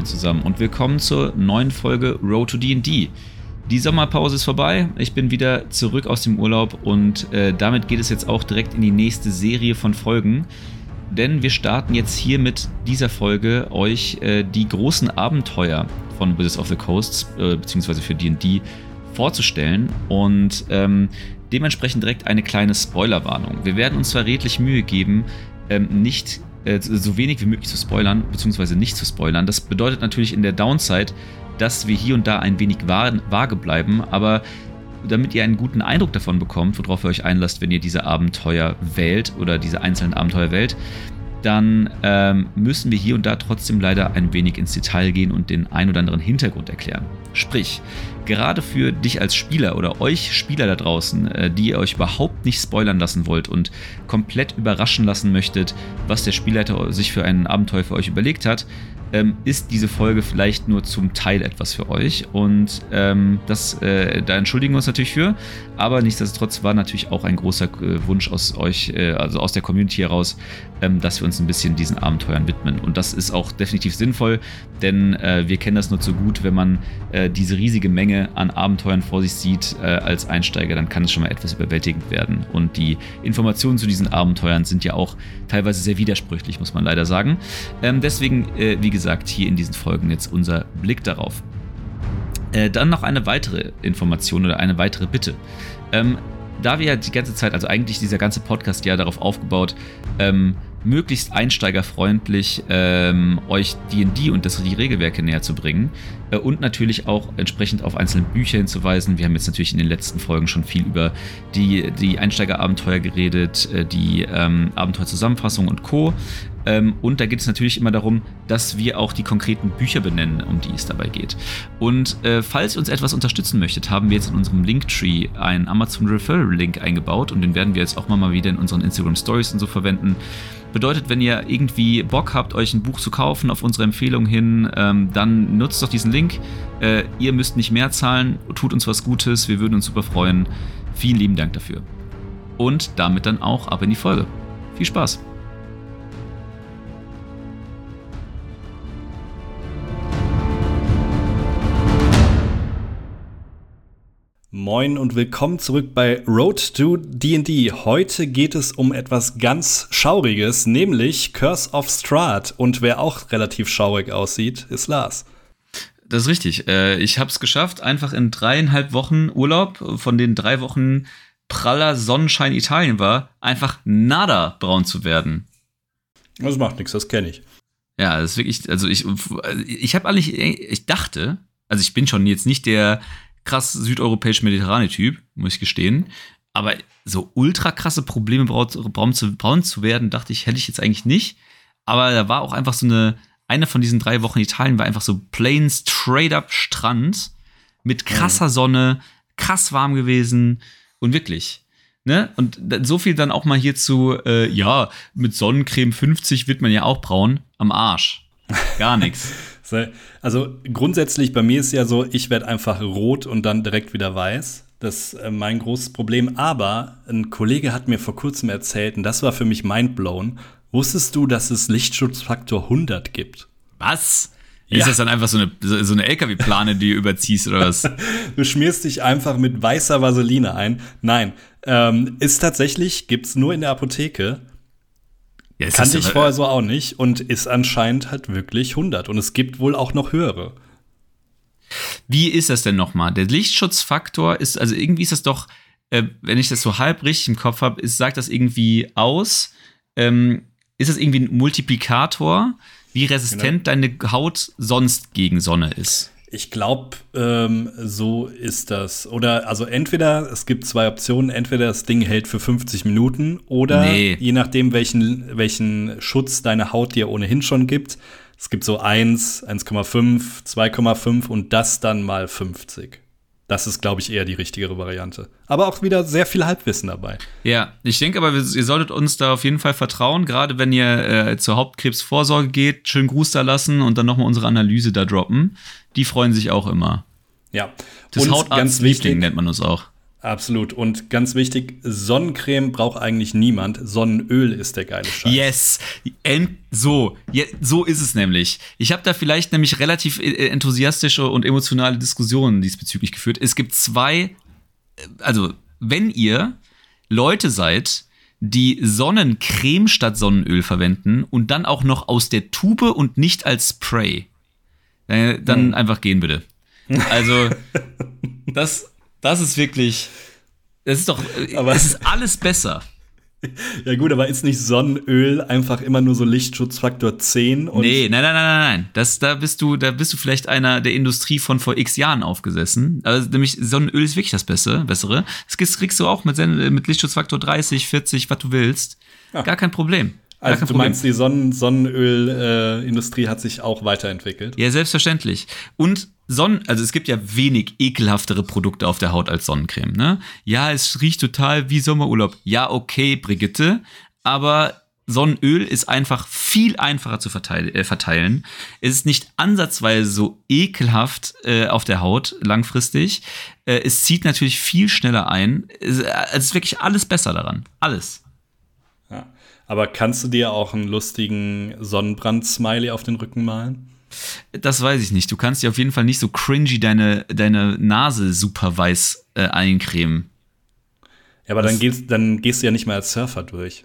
Moin zusammen und willkommen zur neuen Folge Road to D&D. Die Sommerpause ist vorbei, ich bin wieder zurück aus dem Urlaub und äh, damit geht es jetzt auch direkt in die nächste Serie von Folgen. Denn wir starten jetzt hier mit dieser Folge euch äh, die großen Abenteuer von Wizards of the Coast, äh, beziehungsweise für D&D, vorzustellen und ähm, dementsprechend direkt eine kleine Spoilerwarnung. Wir werden uns zwar redlich Mühe geben, ähm, nicht äh, so wenig wie möglich zu spoilern, beziehungsweise nicht zu spoilern. Das bedeutet natürlich in der Downside, dass wir hier und da ein wenig vage bleiben, aber damit ihr einen guten Eindruck davon bekommt, worauf ihr euch einlasst, wenn ihr diese Abenteuer wählt oder diese einzelnen Abenteuer wählt, dann ähm, müssen wir hier und da trotzdem leider ein wenig ins Detail gehen und den ein oder anderen Hintergrund erklären. Sprich, gerade für dich als Spieler oder euch Spieler da draußen, äh, die ihr euch überhaupt nicht spoilern lassen wollt und komplett überraschen lassen möchtet, was der Spielleiter sich für ein Abenteuer für euch überlegt hat, ähm, ist diese Folge vielleicht nur zum Teil etwas für euch. Und ähm, das, äh, da entschuldigen wir uns natürlich für. Aber nichtsdestotrotz war natürlich auch ein großer äh, Wunsch aus euch, äh, also aus der Community heraus, ähm, dass wir uns ein bisschen diesen Abenteuern widmen. Und das ist auch definitiv sinnvoll, denn äh, wir kennen das nur zu gut, wenn man diese riesige Menge an Abenteuern vor sich sieht äh, als Einsteiger, dann kann es schon mal etwas überwältigend werden. Und die Informationen zu diesen Abenteuern sind ja auch teilweise sehr widersprüchlich, muss man leider sagen. Ähm, deswegen, wie gesagt, gesagt, hier in diesen Folgen jetzt unser Blick darauf. Äh, dann noch eine weitere Information oder eine weitere Bitte. Ähm, da wir ja die ganze Zeit, also eigentlich dieser ganze Podcast ja darauf aufgebaut, ähm, möglichst einsteigerfreundlich ähm, euch D&D und das, die Regelwerke näher zu bringen äh, und natürlich auch entsprechend auf einzelne Bücher hinzuweisen. Wir haben jetzt natürlich in den letzten Folgen schon viel über die, die Einsteigerabenteuer geredet, äh, die ähm, Abenteuerzusammenfassung und Co. Ähm, und da geht es natürlich immer darum, dass wir auch die konkreten Bücher benennen, um die es dabei geht. Und äh, falls ihr uns etwas unterstützen möchtet, haben wir jetzt in unserem Linktree einen Amazon Referral Link eingebaut und den werden wir jetzt auch mal wieder in unseren Instagram Stories und so verwenden. Bedeutet, wenn ihr irgendwie Bock habt, euch ein Buch zu kaufen auf unsere Empfehlung hin, ähm, dann nutzt doch diesen Link. Äh, ihr müsst nicht mehr zahlen, tut uns was Gutes, wir würden uns super freuen. Vielen lieben Dank dafür. Und damit dann auch ab in die Folge. Viel Spaß! Moin und willkommen zurück bei Road to D&D. Heute geht es um etwas ganz Schauriges, nämlich Curse of Strahd. Und wer auch relativ schaurig aussieht, ist Lars. Das ist richtig. Äh, ich habe es geschafft, einfach in dreieinhalb Wochen Urlaub, von den drei Wochen praller Sonnenschein Italien war, einfach nada braun zu werden. Das macht nichts, das kenne ich. Ja, das ist wirklich, also ich, ich habe eigentlich, ich dachte, also ich bin schon jetzt nicht der krass südeuropäisch-mediterrane Typ, muss ich gestehen. Aber so ultra krasse Probleme braun zu, braun zu werden, dachte ich, hätte ich jetzt eigentlich nicht. Aber da war auch einfach so eine, eine von diesen drei Wochen Italien war einfach so plain straight up Strand mit krasser Sonne, krass warm gewesen und wirklich. Ne? Und so viel dann auch mal hierzu, äh, ja, mit Sonnencreme 50 wird man ja auch braun. Am Arsch. Gar nichts. Also grundsätzlich bei mir ist ja so, ich werde einfach rot und dann direkt wieder weiß. Das ist äh, mein großes Problem. Aber ein Kollege hat mir vor kurzem erzählt, und das war für mich mindblown, wusstest du, dass es Lichtschutzfaktor 100 gibt? Was? Ja. Ist das dann einfach so eine, so eine LKW-Plane, die du überziehst oder was? du schmierst dich einfach mit weißer Vaseline ein. Nein, ähm, ist tatsächlich, gibt's nur in der Apotheke. Ja, Kannte ich vorher so auch nicht und ist anscheinend halt wirklich 100. Und es gibt wohl auch noch höhere. Wie ist das denn nochmal? Der Lichtschutzfaktor ist, also irgendwie ist das doch, äh, wenn ich das so halb richtig im Kopf habe, sagt das irgendwie aus. Ähm, ist das irgendwie ein Multiplikator, wie resistent genau. deine Haut sonst gegen Sonne ist? Ich glaube, ähm, so ist das. Oder also entweder, es gibt zwei Optionen, entweder das Ding hält für 50 Minuten oder nee. je nachdem, welchen, welchen Schutz deine Haut dir ohnehin schon gibt. Es gibt so 1, 1,5, 2,5 und das dann mal 50. Das ist, glaube ich, eher die richtigere Variante. Aber auch wieder sehr viel Halbwissen dabei. Ja, ich denke aber, ihr solltet uns da auf jeden Fall vertrauen, gerade wenn ihr äh, zur Hauptkrebsvorsorge geht, schön Gruß da lassen und dann nochmal unsere Analyse da droppen. Die freuen sich auch immer. Ja. Das Hautarzt-Liebling nennt man uns auch. Absolut. Und ganz wichtig, Sonnencreme braucht eigentlich niemand. Sonnenöl ist der geile Scheiß. Yes. End so, ja, so ist es nämlich. Ich habe da vielleicht nämlich relativ äh, enthusiastische und emotionale Diskussionen diesbezüglich geführt. Es gibt zwei, äh, also wenn ihr Leute seid, die Sonnencreme statt Sonnenöl verwenden und dann auch noch aus der Tube und nicht als Spray, äh, dann hm. einfach gehen bitte. Also, das, das ist wirklich. Das ist doch. Aber es ist alles besser. Ja, gut, aber ist nicht Sonnenöl einfach immer nur so Lichtschutzfaktor 10? Und nee, nein, nein, nein, nein, nein. Das, da, bist du, da bist du vielleicht einer der Industrie von vor x Jahren aufgesessen. Also, nämlich Sonnenöl ist wirklich das Beste, Bessere. Das kriegst du auch mit, mit Lichtschutzfaktor 30, 40, was du willst. Ja. Gar kein Problem. Also du meinst, die Sonnen Sonnenölindustrie äh, hat sich auch weiterentwickelt? Ja, selbstverständlich. Und Sonnen, also es gibt ja wenig ekelhaftere Produkte auf der Haut als Sonnencreme, ne? Ja, es riecht total wie Sommerurlaub. Ja, okay, Brigitte, aber Sonnenöl ist einfach viel einfacher zu äh, verteilen. Es ist nicht ansatzweise so ekelhaft äh, auf der Haut langfristig. Äh, es zieht natürlich viel schneller ein. Es, äh, es ist wirklich alles besser daran. Alles. Aber kannst du dir auch einen lustigen Sonnenbrand-Smiley auf den Rücken malen? Das weiß ich nicht. Du kannst dir auf jeden Fall nicht so cringy deine, deine Nase super weiß äh, eincremen. Ja, aber dann gehst, dann gehst du ja nicht mehr als Surfer durch.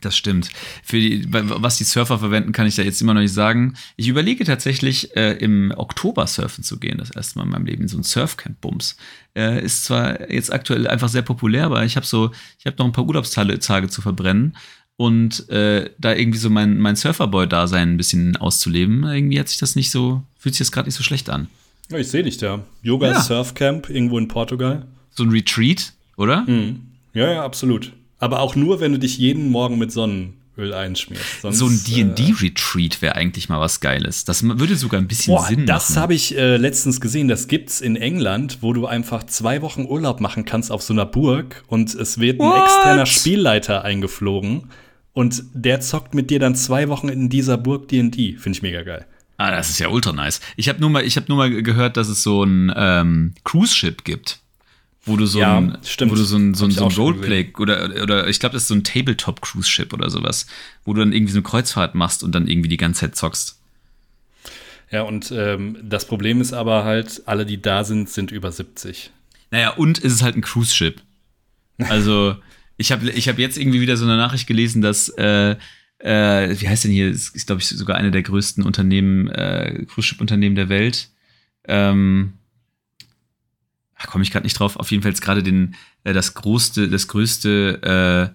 Das stimmt. Für die, was die Surfer verwenden, kann ich da jetzt immer noch nicht sagen. Ich überlege tatsächlich, äh, im Oktober surfen zu gehen, das erste Mal in meinem Leben, so ein Surfcamp-Bums. Äh, ist zwar jetzt aktuell einfach sehr populär, aber ich habe so, ich habe noch ein paar Urlaubstage zu verbrennen und äh, da irgendwie so mein, mein Surferboy-Dasein ein bisschen auszuleben, irgendwie hat sich das nicht so, fühlt sich das gerade nicht so schlecht an. Ja, ich sehe dich da. Yoga ja. Surfcamp irgendwo in Portugal. So ein Retreat, oder? Mhm. Ja, ja, absolut. Aber auch nur, wenn du dich jeden Morgen mit Sonnenöl einschmierst. Sonst, so ein D&D-Retreat wäre eigentlich mal was Geiles. Das würde sogar ein bisschen boah, Sinn machen. Das habe ich äh, letztens gesehen. Das gibt's in England, wo du einfach zwei Wochen Urlaub machen kannst auf so einer Burg und es wird ein What? externer Spielleiter eingeflogen und der zockt mit dir dann zwei Wochen in dieser Burg D&D. Finde ich mega geil. Ah, das ist ja ultra nice. Ich habe nur mal, ich habe nur mal gehört, dass es so ein ähm, Cruise Ship gibt, wo du so ja, ein, stimmt. wo du so ein, so ein, so ein Roleplay oder oder ich glaube, das ist so ein Tabletop Cruise Ship oder sowas, wo du dann irgendwie so eine Kreuzfahrt machst und dann irgendwie die ganze Zeit zockst. Ja, und ähm, das Problem ist aber halt, alle, die da sind, sind über 70. Naja, und ist es halt ein Cruise Ship. Also ich habe ich hab jetzt irgendwie wieder so eine Nachricht gelesen, dass, äh, äh, wie heißt denn hier, ist, ist glaube ich sogar eine der größten Unternehmen, äh, Cruise Ship Unternehmen der Welt. Ähm, komme ich gerade nicht drauf. Auf jeden Fall jetzt gerade den, äh, das größte, das größte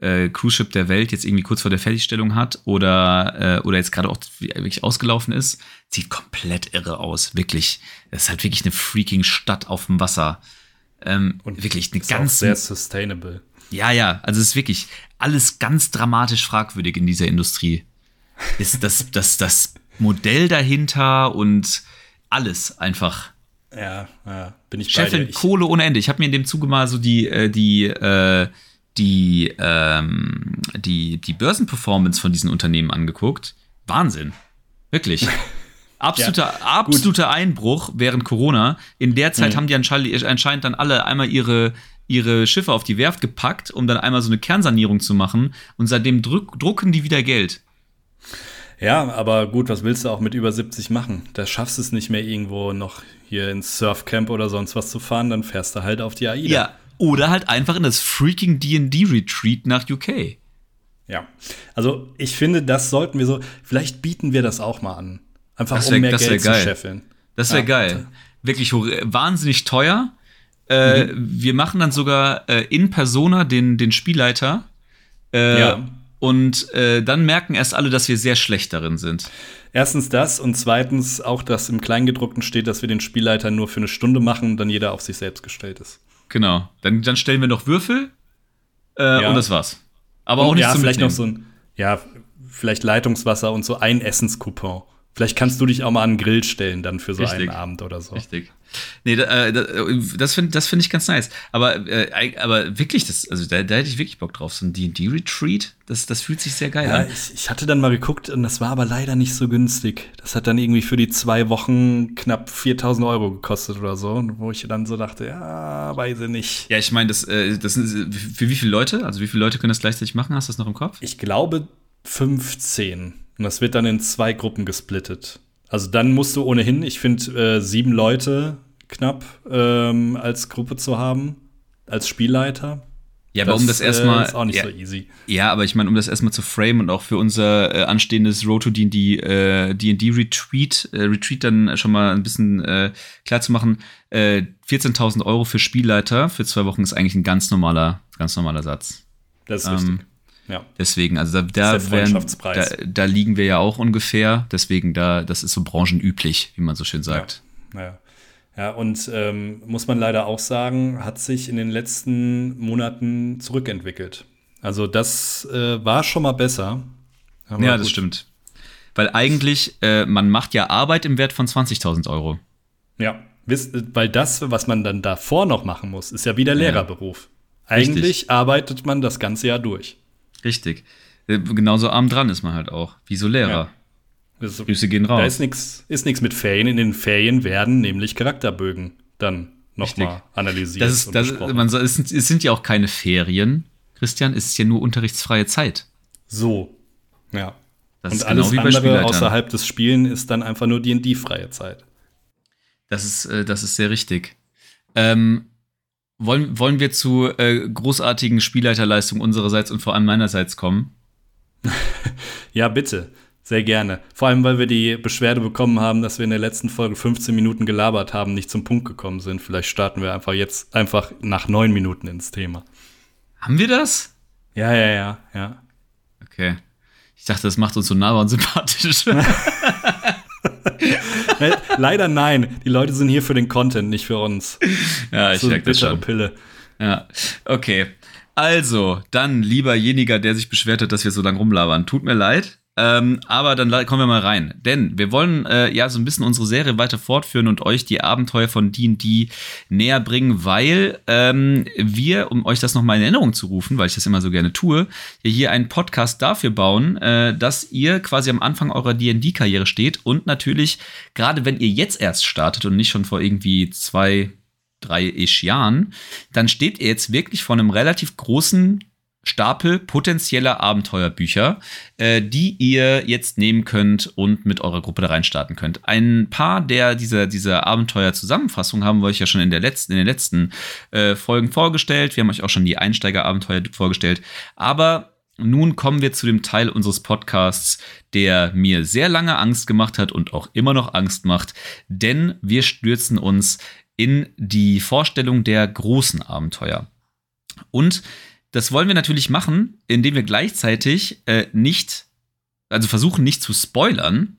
äh, äh, Cruise Ship der Welt jetzt irgendwie kurz vor der Fertigstellung hat oder, äh, oder jetzt gerade auch wirklich ausgelaufen ist, sieht komplett irre aus. Wirklich. Das ist halt wirklich eine freaking Stadt auf dem Wasser. Ähm, und wirklich eine ganz. sehr sustainable. Ja, ja, also es ist wirklich alles ganz dramatisch fragwürdig in dieser Industrie. Ist das, das, das Modell dahinter und alles einfach. Ja, ja, bin ich Chefin bei Kohle ohne Ende. Ich habe mir in dem Zuge mal so die, äh, die, äh, die, ähm, die, die Börsenperformance von diesen Unternehmen angeguckt. Wahnsinn. Wirklich. Absoluter, ja, absoluter Einbruch während Corona. In der Zeit mhm. haben die anscheinend dann alle einmal ihre, ihre Schiffe auf die Werft gepackt, um dann einmal so eine Kernsanierung zu machen. Und seitdem druck, drucken die wieder Geld. Ja, aber gut, was willst du auch mit über 70 machen? Da schaffst du es nicht mehr irgendwo noch hier ins Surfcamp oder sonst was zu fahren, dann fährst du halt auf die AIDA. Ja, oder halt einfach in das freaking D&D-Retreat nach UK. Ja, also ich finde, das sollten wir so, vielleicht bieten wir das auch mal an. Einfach wär, um mehr Geld geil. zu scheffeln. Das wäre ja. geil. Wirklich wahnsinnig teuer, äh, mhm. Wir machen dann sogar äh, in Persona den, den Spielleiter. Äh, ja. Und äh, dann merken erst alle, dass wir sehr schlecht darin sind. Erstens das und zweitens auch, dass im Kleingedruckten steht, dass wir den Spielleiter nur für eine Stunde machen und dann jeder auf sich selbst gestellt ist. Genau. Dann, dann stellen wir noch Würfel äh, ja. und das war's. Aber und auch nicht ja, zum vielleicht Mitnehmen. noch so ein, ja, vielleicht Leitungswasser und so ein Essenscoupon. Vielleicht kannst du dich auch mal an den Grill stellen dann für so Richtig. einen Abend oder so. Richtig. Nee, da, äh, das finde das find ich ganz nice. Aber, äh, aber wirklich, das, also da, da hätte ich wirklich Bock drauf. So ein D&D-Retreat, das, das fühlt sich sehr geil ja, an. Ich, ich hatte dann mal geguckt und das war aber leider nicht so günstig. Das hat dann irgendwie für die zwei Wochen knapp 4000 Euro gekostet oder so. Wo ich dann so dachte, ja, weiß ich nicht. Ja, ich meine, das, äh, das sind für wie viele Leute? Also wie viele Leute können das gleichzeitig machen? Hast du das noch im Kopf? Ich glaube 15. Und das wird dann in zwei Gruppen gesplittet. Also dann musst du ohnehin, ich finde, äh, sieben Leute knapp ähm, als Gruppe zu haben, als Spielleiter. Ja, aber das, um das erstmal. Äh, ist auch nicht ja, so easy. Ja, aber ich meine, um das erstmal zu framen und auch für unser äh, anstehendes Road to D&D äh, D&D Retreat, äh, Retreat dann schon mal ein bisschen äh, klar zu machen, äh, 14.000 Euro für Spielleiter für zwei Wochen ist eigentlich ein ganz normaler, ganz normaler Satz. Das ist ähm, richtig. Ja. Deswegen, also da, da, werden, da, da, liegen wir ja auch ungefähr. Deswegen, da, das ist so branchenüblich, wie man so schön sagt. Ja, ja. ja und ähm, muss man leider auch sagen, hat sich in den letzten Monaten zurückentwickelt. Also das äh, war schon mal besser. Ja, das stimmt. Weil eigentlich, äh, man macht ja Arbeit im Wert von 20.000 Euro. Ja, weil das, was man dann davor noch machen muss, ist ja wieder Lehrerberuf. Eigentlich Richtig. arbeitet man das ganze Jahr durch. Richtig. Äh, genauso arm dran ist man halt auch, wie so Lehrer. Ja. Grüße gehen raus. Da ist nichts ist nix mit Ferien. In den Ferien werden nämlich Charakterbögen dann nochmal analysiert. Das ist, das, man soll, es, sind, es sind ja auch keine Ferien, Christian, es ist ja nur unterrichtsfreie Zeit. So, ja. Das und alles genau andere außerhalb des Spielen ist dann einfach nur D&D-freie Zeit. Das ist, äh, das ist sehr richtig. Ähm, wollen, wollen wir zu äh, großartigen Spielleiterleistungen unsererseits und vor allem meinerseits kommen? ja, bitte. Sehr gerne. Vor allem, weil wir die Beschwerde bekommen haben, dass wir in der letzten Folge 15 Minuten gelabert haben, nicht zum Punkt gekommen sind. Vielleicht starten wir einfach jetzt einfach nach neun Minuten ins Thema. Haben wir das? Ja, ja, ja, ja. Okay. Ich dachte, das macht uns so nahbar und sympathisch. Leider nein. Die Leute sind hier für den Content, nicht für uns. Ja, ich merke das schon. Pille. Ja, okay. Also, dann lieber jeniger, der sich beschwert hat, dass wir so lange rumlabern. Tut mir leid. Ähm, aber dann kommen wir mal rein. Denn wir wollen äh, ja so ein bisschen unsere Serie weiter fortführen und euch die Abenteuer von DD näher bringen, weil ähm, wir, um euch das nochmal in Erinnerung zu rufen, weil ich das immer so gerne tue, hier einen Podcast dafür bauen, äh, dass ihr quasi am Anfang eurer DD-Karriere steht und natürlich, gerade wenn ihr jetzt erst startet und nicht schon vor irgendwie zwei, drei Jahren, dann steht ihr jetzt wirklich vor einem relativ großen Stapel potenzieller Abenteuerbücher, äh, die ihr jetzt nehmen könnt und mit eurer Gruppe da reinstarten könnt. Ein paar der dieser, dieser Abenteuer-Zusammenfassungen haben wir euch ja schon in, der letzten, in den letzten äh, Folgen vorgestellt. Wir haben euch auch schon die Einsteiger-Abenteuer vorgestellt. Aber nun kommen wir zu dem Teil unseres Podcasts, der mir sehr lange Angst gemacht hat und auch immer noch Angst macht, denn wir stürzen uns in die Vorstellung der großen Abenteuer. Und das wollen wir natürlich machen, indem wir gleichzeitig äh, nicht, also versuchen nicht zu spoilern,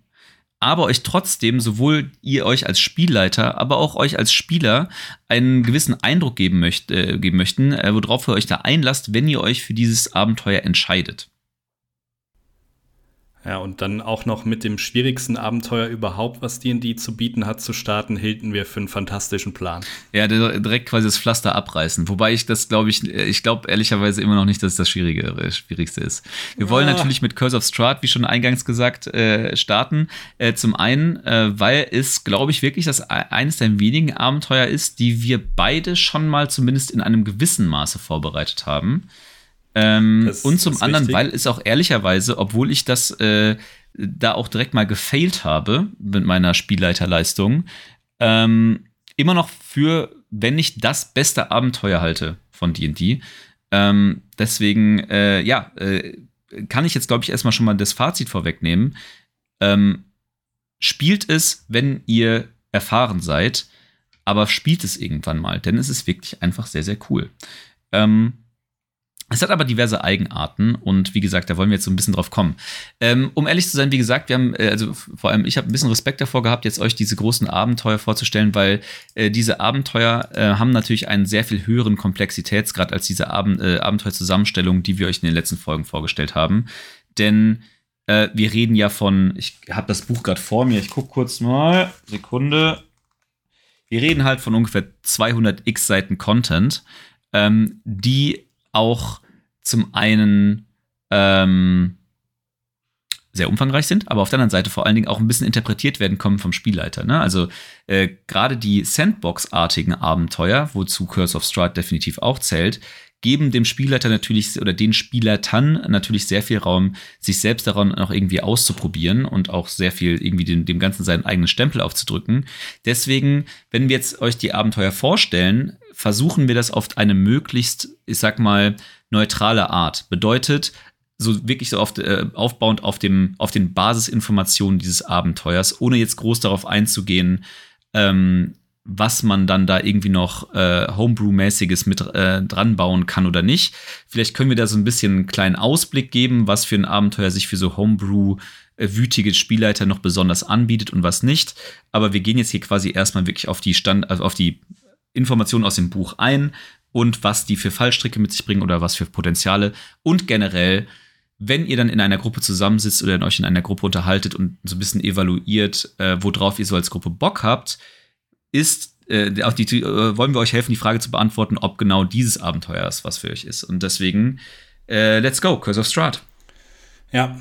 aber euch trotzdem sowohl ihr euch als Spielleiter, aber auch euch als Spieler einen gewissen Eindruck geben, möcht, äh, geben möchten, äh, worauf ihr euch da einlasst, wenn ihr euch für dieses Abenteuer entscheidet. Ja, und dann auch noch mit dem schwierigsten Abenteuer überhaupt, was D&D zu bieten hat, zu starten, hielten wir für einen fantastischen Plan. Ja, direkt quasi das Pflaster abreißen. Wobei ich das, glaube ich, ich glaube ehrlicherweise immer noch nicht, dass es das Schwierige, äh, Schwierigste ist. Wir ja. wollen natürlich mit Curse of Strahd, wie schon eingangs gesagt, äh, starten. Äh, zum einen, äh, weil es, glaube ich, wirklich das e-, eines der wenigen Abenteuer ist, die wir beide schon mal zumindest in einem gewissen Maße vorbereitet haben. Ähm, und zum anderen, wichtig. weil es auch ehrlicherweise, obwohl ich das äh, da auch direkt mal gefailt habe mit meiner Spielleiterleistung, ähm, immer noch für, wenn nicht das beste Abenteuer halte von D&D. Ähm, deswegen, äh, ja, äh, kann ich jetzt, glaube ich, erstmal schon mal das Fazit vorwegnehmen. Ähm, spielt es, wenn ihr erfahren seid, aber spielt es irgendwann mal, denn es ist wirklich einfach sehr, sehr cool. Ähm, es hat aber diverse Eigenarten und wie gesagt, da wollen wir jetzt so ein bisschen drauf kommen. Ähm, um ehrlich zu sein, wie gesagt, wir haben, äh, also vor allem ich habe ein bisschen Respekt davor gehabt, jetzt euch diese großen Abenteuer vorzustellen, weil äh, diese Abenteuer äh, haben natürlich einen sehr viel höheren Komplexitätsgrad als diese Ab äh, Abenteuerzusammenstellung, die wir euch in den letzten Folgen vorgestellt haben. Denn Äh, wir reden ja von, ich habe das Buch gerade vor mir, ich gucke kurz mal, Sekunde. Wir reden halt von ungefähr 200 x Seiten Content, ähm, die auch zum einen ähm, sehr umfangreich sind, aber auf der anderen Seite vor allen Dingen auch ein bisschen interpretiert werden kommen vom Spielleiter. Ne? Also äh, gerade die Sandbox-artigen Abenteuer, wozu Curse of Strahd definitiv auch zählt, geben dem Spielleiter natürlich oder den Spielleitern natürlich sehr viel Raum, sich selbst daran auch irgendwie auszuprobieren und auch sehr viel irgendwie dem, dem Ganzen seinen eigenen Stempel aufzudrücken. Deswegen, wenn wir jetzt euch die Abenteuer vorstellen, versuchen wir das auf eine möglichst, ich sag mal, neutrale Art. Bedeutet, so wirklich so auf, äh, aufbauend auf, dem, auf den Basisinformationen dieses Abenteuers, ohne jetzt groß darauf einzugehen, ähm, was man dann da irgendwie noch äh, Homebrew-mäßiges mit äh, dran bauen kann oder nicht. Vielleicht können wir da so ein bisschen einen kleinen Ausblick geben, was für ein Abenteuer sich für so Homebrew äh, wütige Spielleiter noch besonders anbietet und was nicht. Aber wir gehen jetzt hier quasi erstmal wirklich auf die Stand, also auf die Informationen aus dem Buch ein und was die für Fallstricke mit sich bringen oder was für Potenziale und generell wenn ihr dann in einer Gruppe zusammensitzt oder euch in einer Gruppe unterhaltet und so ein bisschen evaluiert, äh, worauf ihr so als Gruppe Bock habt, ist, äh, auch die, äh, wollen wir euch helfen, die Frage zu beantworten, ob genau dieses Abenteuer ist, was für euch ist. Und deswegen, äh, let's go, Curse of Strahd. Ja,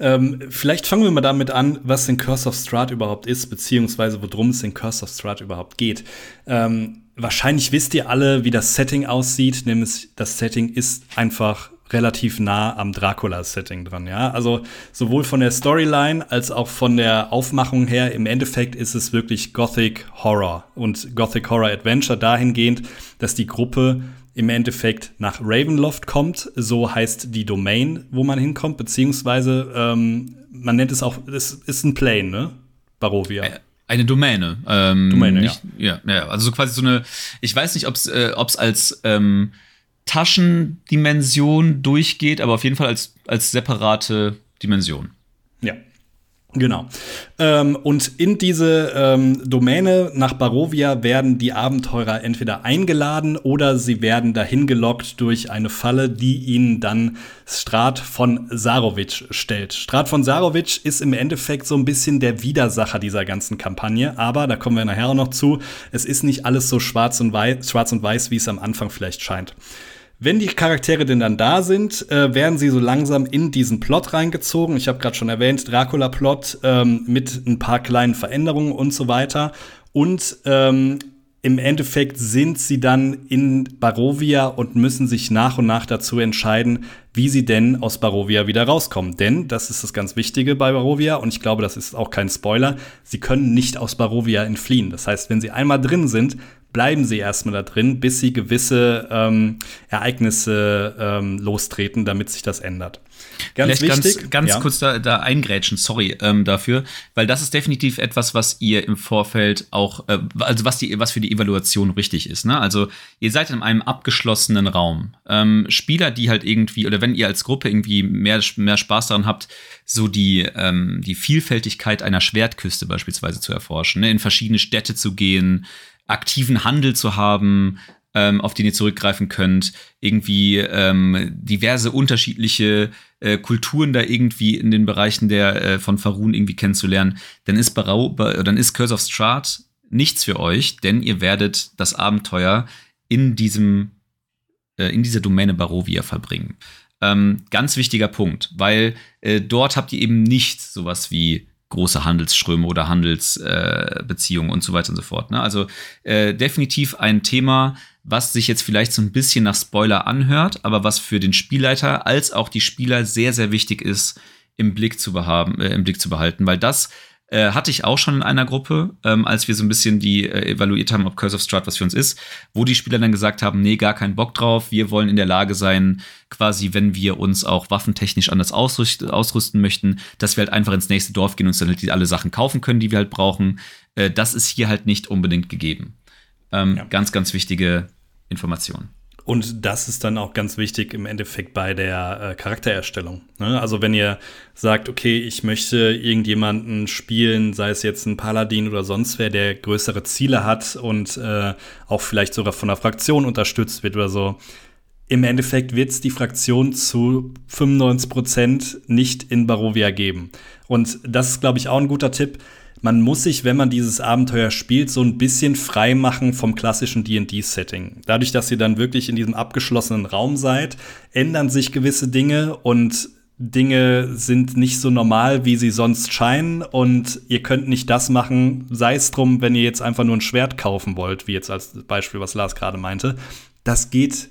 ähm, vielleicht fangen wir mal damit an, was denn Curse of Strahd überhaupt ist, beziehungsweise worum es in Curse of Strahd überhaupt geht. Ähm, wahrscheinlich wisst ihr alle, wie das Setting aussieht, nämlich das Setting ist einfach relativ nah am Dracula-Setting dran, ja. Also sowohl von der Storyline als auch von der Aufmachung her, im Endeffekt ist es wirklich Gothic Horror und Gothic Horror Adventure dahingehend, dass die Gruppe im Endeffekt nach Ravenloft kommt, so heißt die Domain, wo man hinkommt, beziehungsweise ähm, man nennt es auch, es ist ein Plane, ne? Barovia. Eine Domäne. Ähm, Domäne, nicht, ja. ja. ja. Also so quasi so eine, ich weiß nicht, ob es äh, als ähm, Taschendimension durchgeht, aber auf jeden Fall als, als separate Dimension. Genau. Ähm, und in diese ähm, Domäne nach Barovia werden die Abenteurer entweder eingeladen oder sie werden dahin gelockt durch eine Falle, die ihnen dann Strat von Sarovic stellt. Strat von Sarovic ist im Endeffekt so ein bisschen der Widersacher dieser ganzen Kampagne, aber da kommen wir nachher auch noch zu. Es ist nicht alles so schwarz und weiß, schwarz und weiß, wie es am Anfang vielleicht scheint. Wenn die Charaktere denn dann da sind, äh, werden sie so langsam in diesen Plot reingezogen. Ich habe gerade schon erwähnt, Dracula-Plot ähm, mit ein paar kleinen Veränderungen und so weiter. Und ähm, im Endeffekt sind sie dann in Barovia und müssen sich nach und nach dazu entscheiden, wie sie denn aus Barovia wieder rauskommen. Denn, das ist das ganz Wichtige bei Barovia, und ich glaube, das ist auch kein Spoiler, sie können nicht aus Barovia entfliehen. Das heißt, wenn sie einmal drin sind, bleiben sie erstmal da drin, bis sie gewisse ähm, Ereignisse ähm, lostreten, damit sich das ändert. Ganz Vielleicht wichtig, ganz, ganz ja. kurz da, da eingrätschen, sorry ähm, dafür, weil das ist definitiv etwas, was ihr im Vorfeld auch, äh, also was, die, was für die Evaluation richtig ist. Ne? Also ihr seid in einem abgeschlossenen Raum. Ähm, Spieler, die halt irgendwie, oder wenn ihr als Gruppe irgendwie mehr, mehr Spaß daran habt, so die, ähm, die Vielfältigkeit einer Schwertküste beispielsweise zu erforschen, ne? in verschiedene Städte zu gehen, aktiven Handel zu haben, ähm, auf den ihr zurückgreifen könnt, irgendwie ähm, diverse unterschiedliche äh, Kulturen da irgendwie in den Bereichen der äh, von Farun irgendwie kennenzulernen, dann ist Barau, dann ist Curse of Strahd nichts für euch, denn ihr werdet das Abenteuer in diesem äh, in dieser Domäne Barovia verbringen. Ähm, ganz wichtiger Punkt, weil äh, dort habt ihr eben nicht sowas wie große Handelsströme oder Handelsbeziehungen äh, und so weiter und so fort. Ne? Also äh, definitiv ein Thema, was sich jetzt vielleicht so ein bisschen nach Spoiler anhört, aber was für den Spielleiter als auch die Spieler sehr, sehr wichtig ist, im Blick zu, behaben, äh, im Blick zu behalten, weil das äh, hatte ich auch schon in einer Gruppe, ähm, als wir so ein bisschen die äh, evaluiert haben, ob Curse of Strahd was für uns ist, wo die Spieler dann gesagt haben, nee, gar keinen Bock drauf, wir wollen in der Lage sein, quasi, wenn wir uns auch waffentechnisch anders ausrüsten, ausrüsten möchten, dass wir halt einfach ins nächste Dorf gehen und uns dann halt alle Sachen kaufen können, die wir halt brauchen. Äh, das ist hier halt nicht unbedingt gegeben. Ähm, ja. Ganz, ganz wichtige Information. Und das ist dann auch ganz wichtig im Endeffekt bei der äh, Charaktererstellung. Ne? Also wenn ihr sagt, okay, ich möchte irgendjemanden spielen, sei es jetzt ein Paladin oder sonst wer, der größere Ziele hat und äh, auch vielleicht sogar von der Fraktion unterstützt wird oder so, im Endeffekt wird es die Fraktion zu 95 Prozent nicht in Barovia geben. Und das ist, glaube ich, auch ein guter Tipp. Man muss sich, wenn man dieses Abenteuer spielt, so ein bisschen frei machen vom klassischen D&D-Setting. Dadurch, dass ihr dann wirklich in diesem abgeschlossenen Raum seid, ändern sich gewisse Dinge und Dinge sind nicht so normal, wie sie sonst scheinen und ihr könnt nicht das machen, sei es drum, wenn ihr jetzt einfach nur ein Schwert kaufen wollt, wie jetzt als Beispiel, was Lars gerade meinte. Das geht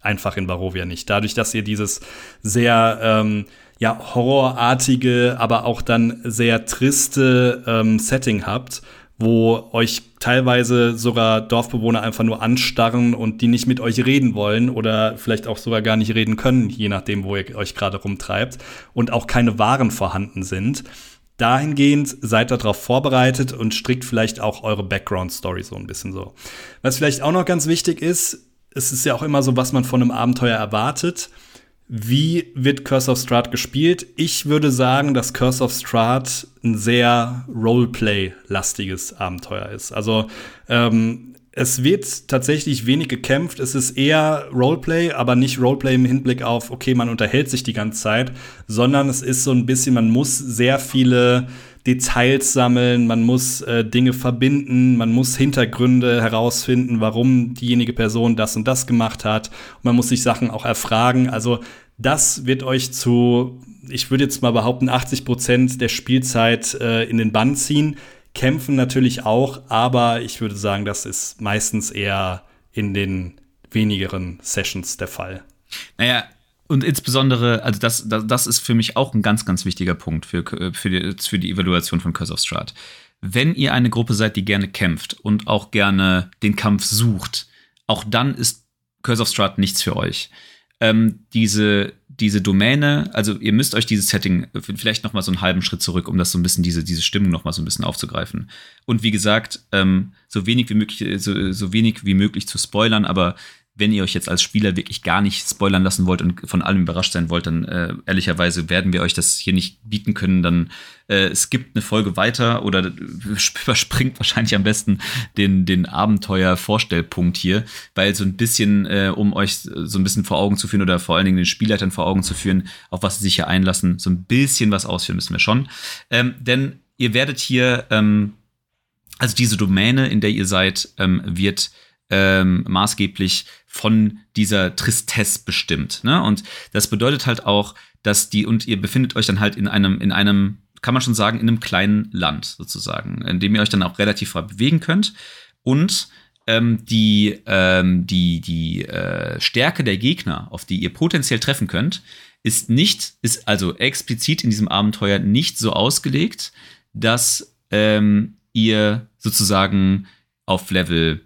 einfach in Barovia nicht. Dadurch, dass ihr dieses sehr ähm, ja, horrorartige, aber auch dann sehr triste ähm, Setting habt, wo euch teilweise sogar Dorfbewohner einfach nur anstarren und die nicht mit euch reden wollen oder vielleicht auch sogar gar nicht reden können, je nachdem, wo ihr euch gerade rumtreibt und auch keine Waren vorhanden sind. Dahingehend seid darauf vorbereitet und strickt vielleicht auch eure Background-Story so ein bisschen so. Was vielleicht auch noch ganz wichtig ist, es ist ja auch immer so, was man von einem Abenteuer erwartet. Wie wird Curse of Strahd gespielt? Ich würde sagen, dass Curse of Strahd ein sehr Roleplay-lastiges Abenteuer ist. Also ähm, es wird tatsächlich wenig gekämpft. Es ist eher Roleplay, aber nicht Roleplay im Hinblick auf, okay, man unterhält sich die ganze Zeit, sondern es ist so ein bisschen, man muss sehr viele Details sammeln, man muss äh, Dinge verbinden, man muss Hintergründe herausfinden, warum diejenige Person das und das gemacht hat. Und man muss sich Sachen auch erfragen. Also das wird euch zu, ich würde jetzt mal behaupten, 80 Prozent der Spielzeit äh, in den Bann ziehen. Kämpfen natürlich auch, aber ich würde sagen, das ist meistens eher in den wenigeren Sessions der Fall. Naja, und insbesondere, also das, das, das, ist für mich auch ein ganz, ganz wichtiger Punkt für, für, die, für die Evaluation von Curse of Strahd. Wenn ihr eine Gruppe seid, die gerne kämpft und auch gerne den Kampf sucht, auch dann ist Curse of Strahd nichts für euch. Ähm, diese, diese Domäne, also ihr müsst euch dieses Setting vielleicht noch mal so einen halben Schritt zurück, um das so ein bisschen, diese, diese Stimmung noch mal so ein bisschen aufzugreifen. Und wie gesagt, ähm, so wenig wie möglich, so, so wenig wie möglich zu spoilern, aber wenn ihr euch jetzt als Spieler wirklich gar nicht spoilern lassen wollt und von allem überrascht sein wollt, dann äh, ehrlicherweise werden wir euch das hier nicht bieten können. Dann äh, gibt eine Folge weiter oder überspringt wahrscheinlich am besten den, den Abenteuer-Vorstellpunkt hier, weil so ein bisschen, äh, um euch so ein bisschen vor Augen zu führen oder vor allen Dingen den Spielleitern vor Augen zu führen, auf was sie sich hier einlassen, so ein bisschen was ausführen müssen wir schon. Ähm, denn ihr werdet hier, ähm, also diese Domäne, in der ihr seid, ähm, wird ähm, maßgeblich von dieser Tristesse bestimmt. Ne? Und das bedeutet halt auch, dass die, und ihr befindet euch dann halt in einem, in einem, kann man schon sagen, in einem kleinen Land sozusagen, in dem ihr euch dann auch relativ frei bewegen könnt. Und ähm, die, ähm, die, die äh, Stärke der Gegner, auf die ihr potenziell treffen könnt, ist nicht, ist also explizit in diesem Abenteuer nicht so ausgelegt, dass ähm, ihr sozusagen auf Level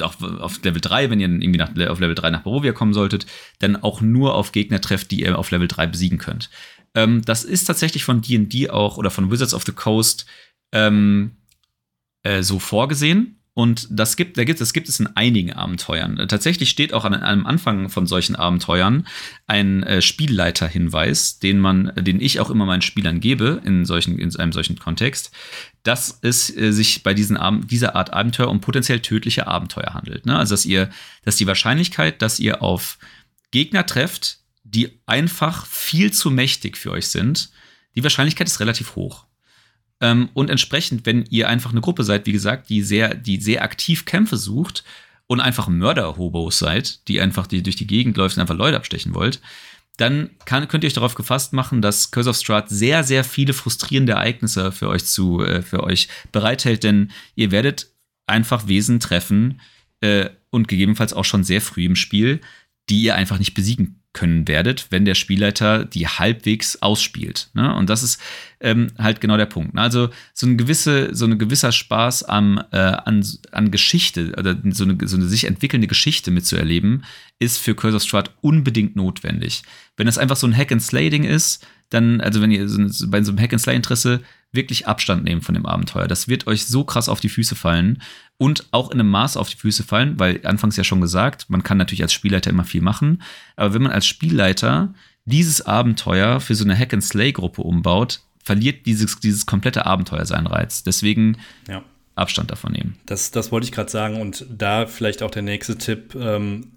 auch auf Level 3, wenn ihr irgendwie nach, auf Level 3 nach Barovia kommen solltet, dann auch nur auf Gegner trefft, die ihr auf Level 3 besiegen könnt. Ähm, das ist tatsächlich von D&D auch oder von Wizards of the Coast ähm, äh, so vorgesehen. Und das gibt, da gibt, das gibt es in einigen Abenteuern. Tatsächlich steht auch an einem Anfang von solchen Abenteuern ein äh, Spielleiterhinweis, den man, den ich auch immer meinen Spielern gebe in solchen, in einem solchen Kontext, dass es äh, sich bei diesen Ab dieser Art Abenteuer um potenziell tödliche Abenteuer handelt. Ne? Also dass ihr, dass die Wahrscheinlichkeit, dass ihr auf Gegner trefft, die einfach viel zu mächtig für euch sind, die Wahrscheinlichkeit ist relativ hoch. Ähm, und entsprechend, wenn ihr einfach eine Gruppe seid, wie gesagt, die sehr, die sehr aktiv Kämpfe sucht und einfach Mörder-Hobos seid, die einfach die durch die Gegend läuft und einfach Leute abstechen wollt, dann kann, könnt ihr euch darauf gefasst machen, dass Curse of Strahd sehr, sehr viele frustrierende Ereignisse für euch zu, äh, für euch bereithält, denn ihr werdet einfach Wesen treffen äh, und gegebenenfalls auch schon sehr früh im Spiel, die ihr einfach nicht besiegen können werdet, wenn der Spielleiter die halbwegs ausspielt. Ne? Und das ist ähm, halt genau der Punkt. Ne? Also so ein gewisse, so ein gewisser Spaß am, äh, an, an Geschichte oder so eine, so eine sich entwickelnde Geschichte mitzuerleben, ist für Curse of Strahd unbedingt notwendig. Wenn es einfach so ein Hack-and-Slay-Ding ist, dann, also wenn ihr so, bei so einem Hack-and-Slay-Interesse wirklich Abstand nehmen von dem Abenteuer. Das wird euch so krass auf die Füße fallen und auch in einem Maß auf die Füße fallen, weil anfangs ja schon gesagt, man kann natürlich als Spielleiter immer viel machen, aber wenn man als Spielleiter dieses Abenteuer für so eine Hack-and-Slay-Gruppe umbaut, verliert dieses, dieses komplette Abenteuer seinen Reiz. Deswegen ja. Abstand davon nehmen. Das, das wollte ich gerade sagen und da vielleicht auch der nächste Tipp. Ähm,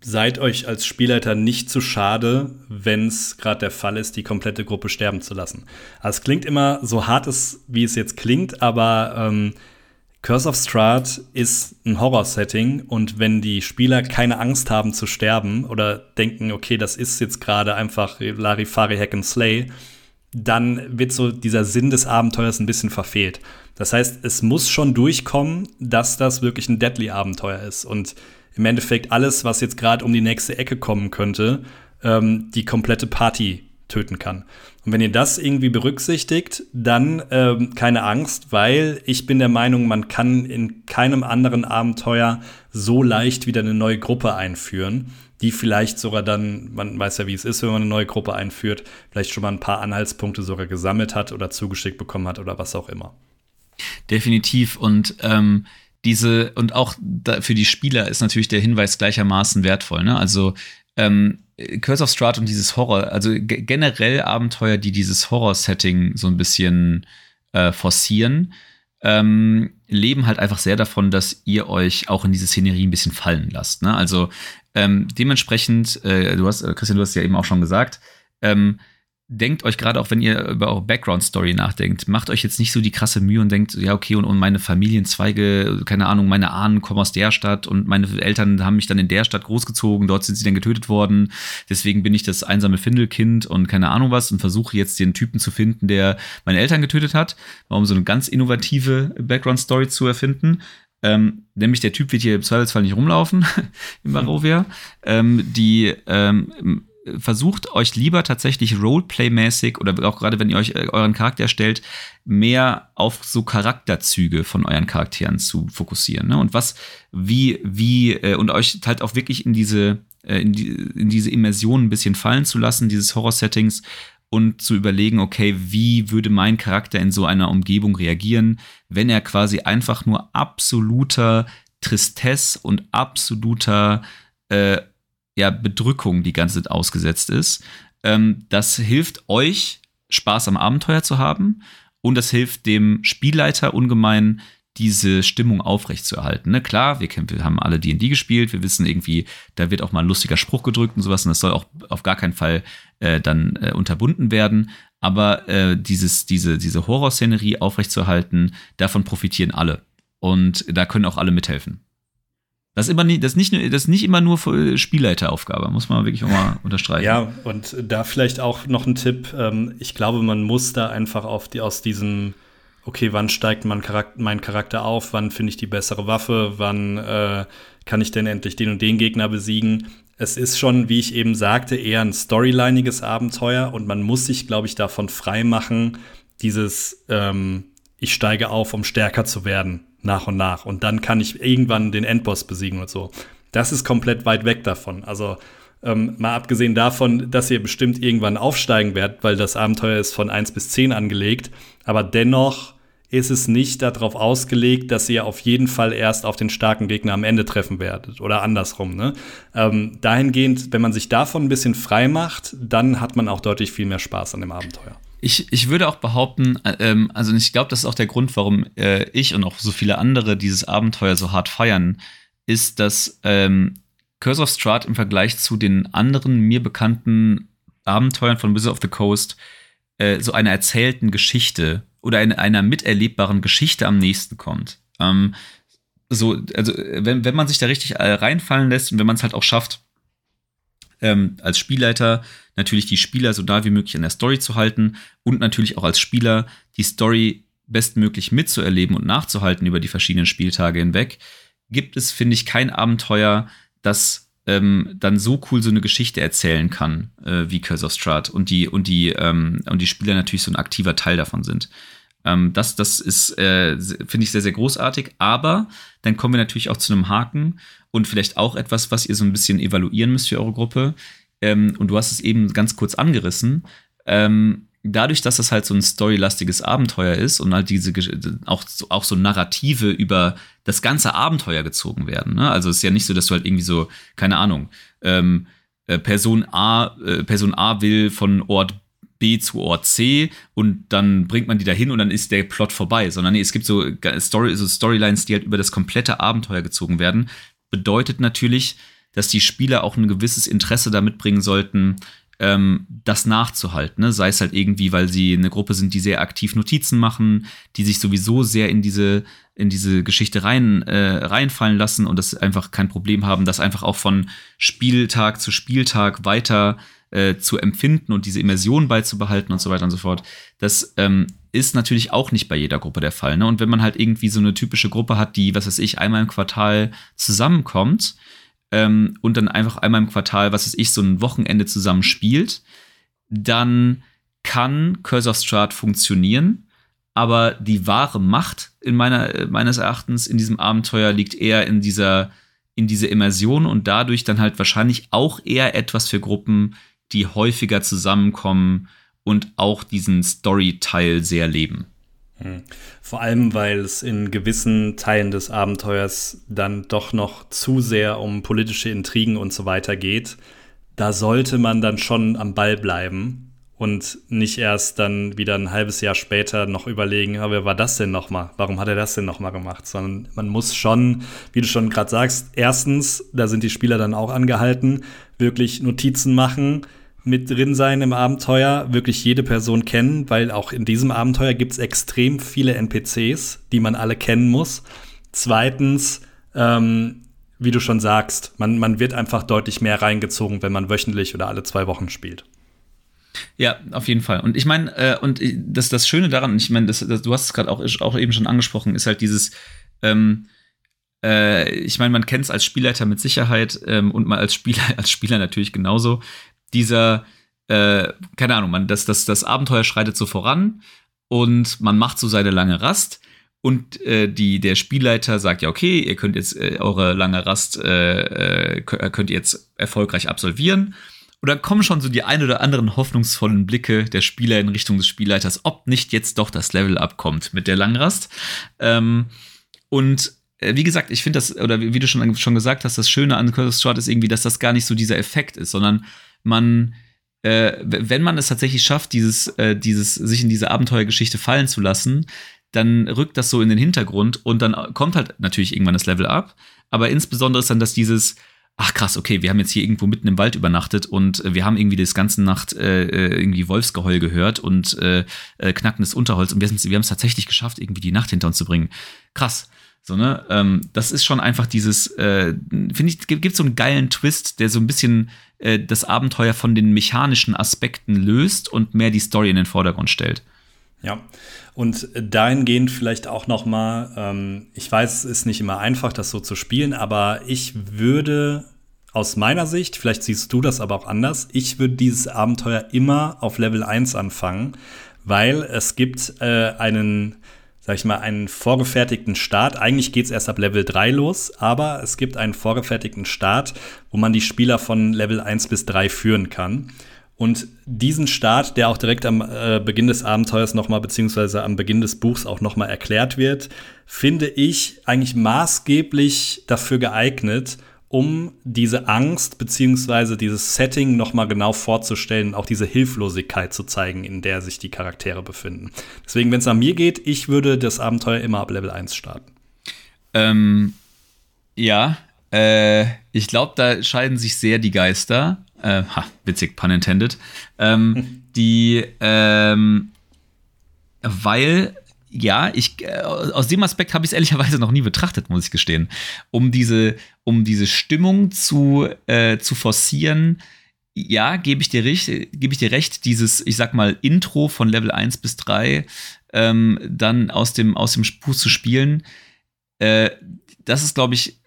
seid euch als Spielleiter nicht zu schade, wenn es gerade der Fall ist, die komplette Gruppe sterben zu lassen. Also es klingt immer so hart, wie es jetzt klingt, aber ähm, Curse of Strahd ist ein Horror-Setting und wenn die Spieler keine Angst haben zu sterben oder denken, okay, das ist jetzt gerade einfach Larifari Hack and Slay, dann wird so dieser Sinn des Abenteuers ein bisschen verfehlt. Das heißt, es muss schon durchkommen, dass das wirklich ein Deadly-Abenteuer ist und im Endeffekt alles, was jetzt gerade um die nächste Ecke kommen könnte, ähm, die komplette Party töten kann. Und wenn ihr das irgendwie berücksichtigt, dann ähm, keine Angst, weil ich bin der Meinung, man kann in keinem anderen Abenteuer so leicht wieder eine neue Gruppe einführen, die vielleicht sogar dann, man weiß ja, wie es ist, wenn man eine neue Gruppe einführt, vielleicht schon mal ein paar Anhaltspunkte sogar gesammelt hat oder zugeschickt bekommen hat oder was auch immer. Definitiv und ähm diese, und auch da, für die Spieler ist natürlich der Hinweis gleichermaßen wertvoll. Ne? Also ähm, Curse of Strahd und dieses Horror, also generell Abenteuer, die dieses Horror-Setting so ein bisschen äh, forcieren, ähm, leben halt einfach sehr davon, dass ihr euch auch in diese Szenerie ein bisschen fallen lasst. Ne? Also ähm, dementsprechend, äh, du hast, Christian, du hast ja eben auch schon gesagt, ähm, denkt euch gerade auch, wenn ihr über eure Background-Story nachdenkt, macht euch jetzt nicht so die krasse Mühe und denkt, ja, okay, und, und meine Familienzweige, keine Ahnung, meine Ahnen kommen aus der Stadt und meine Eltern haben mich dann in der Stadt großgezogen, dort sind sie dann getötet worden, deswegen bin ich das einsame Findelkind und keine Ahnung was und versuche jetzt den Typen zu finden, der meine Eltern getötet hat, um so eine ganz innovative Background-Story zu erfinden. Ähm, nämlich der Typ wird hier im Zweifelsfall nicht rumlaufen im Barovia. Ähm, die ähm, versucht euch lieber tatsächlich Roleplay-mäßig oder auch gerade wenn ihr euch äh, euren Charakter erstellt, mehr auf so Charakterzüge von euren Charakteren zu fokussieren. Ne? Und was, wie, wie, äh, und euch halt auch wirklich in diese, äh, in, die, in diese Immersion ein bisschen fallen zu lassen, dieses Horror-Settings und zu überlegen, okay, wie würde mein Charakter in so einer Umgebung reagieren, wenn er quasi einfach nur absoluter Tristesse und absoluter äh, ja, Bedrückung die ganze Zeit ausgesetzt ist. Ähm, das hilft euch, Spaß am Abenteuer zu haben und das hilft dem Spielleiter ungemein, diese Stimmung aufrechtzuerhalten. Ne? Klar, wir, wir haben alle D&D gespielt, wir wissen irgendwie, da wird auch mal ein lustiger Spruch gedrückt und sowas und das soll auch auf gar keinen Fall äh, dann äh, unterbunden werden. Aber äh, dieses, diese, diese Horrorszenerie aufrechtzuerhalten, davon profitieren alle. Und da können auch alle mithelfen. Das ist, immer nie, das, ist nicht, das ist nicht immer nur Spielleiteraufgabe, muss man wirklich auch mal unterstreichen. Ja, und da vielleicht auch noch ein Tipp. Ähm, ich glaube, man muss da einfach auf die, aus diesem, okay, wann steigt mein Charakter, mein Charakter auf, wann finde ich die bessere Waffe, wann äh, kann ich denn endlich den und den Gegner besiegen. Es ist schon, wie ich eben sagte, eher ein storyliniges Abenteuer und man muss sich, glaube ich, davon frei machen, dieses ähm, ich steige auf, um stärker zu werden nach und nach. Und dann kann ich irgendwann den Endboss besiegen und so. Das ist komplett weit weg davon. Also ähm, mal abgesehen davon, dass ihr bestimmt irgendwann aufsteigen werdet, weil das Abenteuer ist von 1 bis 10 angelegt. Aber dennoch ist es nicht darauf ausgelegt, dass ihr auf jeden Fall erst auf den starken Gegner am Ende treffen werdet oder andersrum. Ne? Ähm, dahingehend, wenn man sich davon ein bisschen frei macht, dann hat man auch deutlich viel mehr Spaß an dem Abenteuer. Ich, ich würde auch behaupten, äh, ähm, also ich glaube, das ist auch der Grund, warum äh, ich und auch so viele andere dieses Abenteuer so hart feiern, ist, dass ähm, Curse of Strahd im Vergleich zu den anderen mir bekannten Abenteuern von Wizard of the Coast äh, so einer erzählten Geschichte oder in einer miterlebbaren Geschichte am nächsten kommt. Ähm, so, also wenn, wenn man sich da richtig äh, reinfallen lässt und wenn man es halt auch schafft, ähm, als Spielleiter natürlich die Spieler so da wie möglich an der Story zu halten und natürlich auch als Spieler die Story bestmöglich mitzuerleben und nachzuhalten über die verschiedenen Spieltage hinweg, gibt es, finde ich, kein Abenteuer, das ähm, dann so cool so eine Geschichte erzählen kann äh, wie Curse of Strahd und die und die ähm, und die Spieler natürlich so ein aktiver Teil davon sind. Ähm, das das ist äh, finde ich sehr sehr großartig. Aber dann kommen wir natürlich auch zu einem Haken und vielleicht auch etwas, was ihr so ein bisschen evaluieren müsst für eure Gruppe ähm, und du hast es eben ganz kurz angerissen, ähm, dadurch, dass das halt so ein storylastiges Abenteuer ist und halt diese auch, auch so Narrative über das ganze Abenteuer gezogen werden. Ne? Also es ist ja nicht so, dass du halt irgendwie so, keine Ahnung, ähm, äh, Person A, äh, Person A will von Ort B zu Ort C und dann bringt man die dahin und dann ist der Plot vorbei, sondern nee, es gibt so, Story, so Storylines, die halt über das komplette Abenteuer gezogen werden. Bedeutet natürlich, dass die Spieler auch ein gewisses Interesse damit bringen sollten, ähm, das nachzuhalten. Ne? Sei es halt irgendwie, weil sie eine Gruppe sind, die sehr aktiv Notizen machen, die sich sowieso sehr in diese, in diese Geschichte rein, äh, reinfallen lassen und das einfach kein Problem haben, das einfach auch von Spieltag zu Spieltag weiter äh, zu empfinden und diese Immersion beizubehalten und so weiter und so fort. Das ähm, ist natürlich auch nicht bei jeder Gruppe der Fall. Ne? Und wenn man halt irgendwie so eine typische Gruppe hat, die, was weiß ich, einmal im Quartal zusammenkommt, ähm, und dann einfach einmal im Quartal, was weiß ich, so ein Wochenende zusammen spielt, dann kann Curse of Strahd funktionieren. Aber die wahre Macht in meiner, äh, meines Erachtens in diesem Abenteuer liegt eher in dieser, in diese Immersion und dadurch dann halt wahrscheinlich auch eher etwas für Gruppen, die häufiger zusammenkommen und auch diesen Story-Teil sehr leben. Hm. Vor allem, weil es in gewissen Teilen des Abenteuers dann doch noch zu sehr um politische Intrigen und so weiter geht. Da sollte man dann schon am Ball bleiben und nicht erst dann wieder ein halbes Jahr später noch überlegen, aber wer war das denn nochmal? Warum hat er das denn nochmal gemacht? Sondern man muss schon, wie du schon gerade sagst, erstens, da sind die Spieler dann auch angehalten, wirklich Notizen machen, mit drin sein im Abenteuer, wirklich jede Person kennen, weil auch in diesem Abenteuer gibt es extrem viele NPCs, die man alle kennen muss. Zweitens, ähm, wie du schon sagst, man, man wird einfach deutlich mehr reingezogen, wenn man wöchentlich oder alle zwei Wochen spielt. Ja, auf jeden Fall. Und ich meine, äh, und das, das Schöne daran, ich meine, das, das, du hast es gerade auch, auch eben schon angesprochen, ist halt dieses, ähm, äh, ich meine, man kennt es als Spielleiter mit Sicherheit ähm, und mal als Spieler, als Spieler natürlich genauso dieser, äh, keine Ahnung, man, das, das, das Abenteuer schreitet so voran und man macht so seine lange Rast. Und äh, die, der Spielleiter sagt, ja, okay, ihr könnt jetzt äh, eure lange Rast äh, äh könnt ihr jetzt erfolgreich absolvieren. Dann kommen schon so die ein oder anderen hoffnungsvollen Blicke der Spieler in Richtung des Spielleiters, ob nicht jetzt doch das Level abkommt mit der Langrast. Ähm, und äh, wie gesagt, ich finde das, oder wie du schon, schon gesagt hast, das Schöne an Curse Short ist irgendwie, dass das gar nicht so dieser Effekt ist, sondern man, äh, wenn man es tatsächlich schafft, dieses, äh, dieses, sich in diese Abenteuergeschichte fallen zu lassen, dann rückt das so in den Hintergrund und dann kommt halt natürlich irgendwann das Level ab. Aber insbesondere ist dann, dass dieses, ach krass, okay, wir haben jetzt hier irgendwo mitten im Wald übernachtet und wir haben irgendwie das ganze Nacht äh, äh irgendwie Wolfsgeheul gehört und äh, äh, knackendes Unterholz und wir, wir haben es tatsächlich geschafft, irgendwie die Nacht hinter uns zu bringen. Krass. So, ne? Ähm, das ist schon einfach dieses, äh, finde ich, gibt, gibt so einen geilen Twist, der so ein bisschen äh, das Abenteuer von den mechanischen Aspekten löst und mehr die Story in den Vordergrund stellt. Ja, und dahingehend vielleicht auch noch mal, ähm, ich weiß, es ist nicht immer einfach, das so zu spielen, aber ich würde aus meiner Sicht, vielleicht siehst du das aber auch anders, ich würde dieses Abenteuer immer auf Level 1 anfangen, weil es gibt äh, einen sag ich mal, einen vorgefertigten Start. Eigentlich geht es erst ab Level 3 los, aber es gibt einen vorgefertigten Start, wo man die Spieler von Level 1 bis 3 führen kann. Und diesen Start, der auch direkt am äh, Beginn des Abenteuers nochmal, beziehungsweise am Beginn des Buchs auch nochmal erklärt wird, finde ich eigentlich maßgeblich dafür geeignet, um diese Angst beziehungsweise dieses Setting nochmal genau vorzustellen, auch diese Hilflosigkeit zu zeigen, in der sich die Charaktere befinden. Deswegen, wenn es an mir geht, ich würde das Abenteuer immer ab Level 1 starten. Ähm, ja, äh, ich glaube, da scheiden sich sehr die Geister. Äh, ha, witzig, pun intended. Ähm, die, ähm, weil ja, ich, äh, aus dem Aspekt habe ich es ehrlicherweise noch nie betrachtet, muss ich gestehen. Um diese, um diese Stimmung zu, äh, zu forcieren, ja, gebe ich dir recht, gebe ich dir recht, dieses, ich sag mal, Intro von Level 1 bis 3 ähm, dann aus dem, aus dem Buch zu spielen, äh, das ist, glaube ich,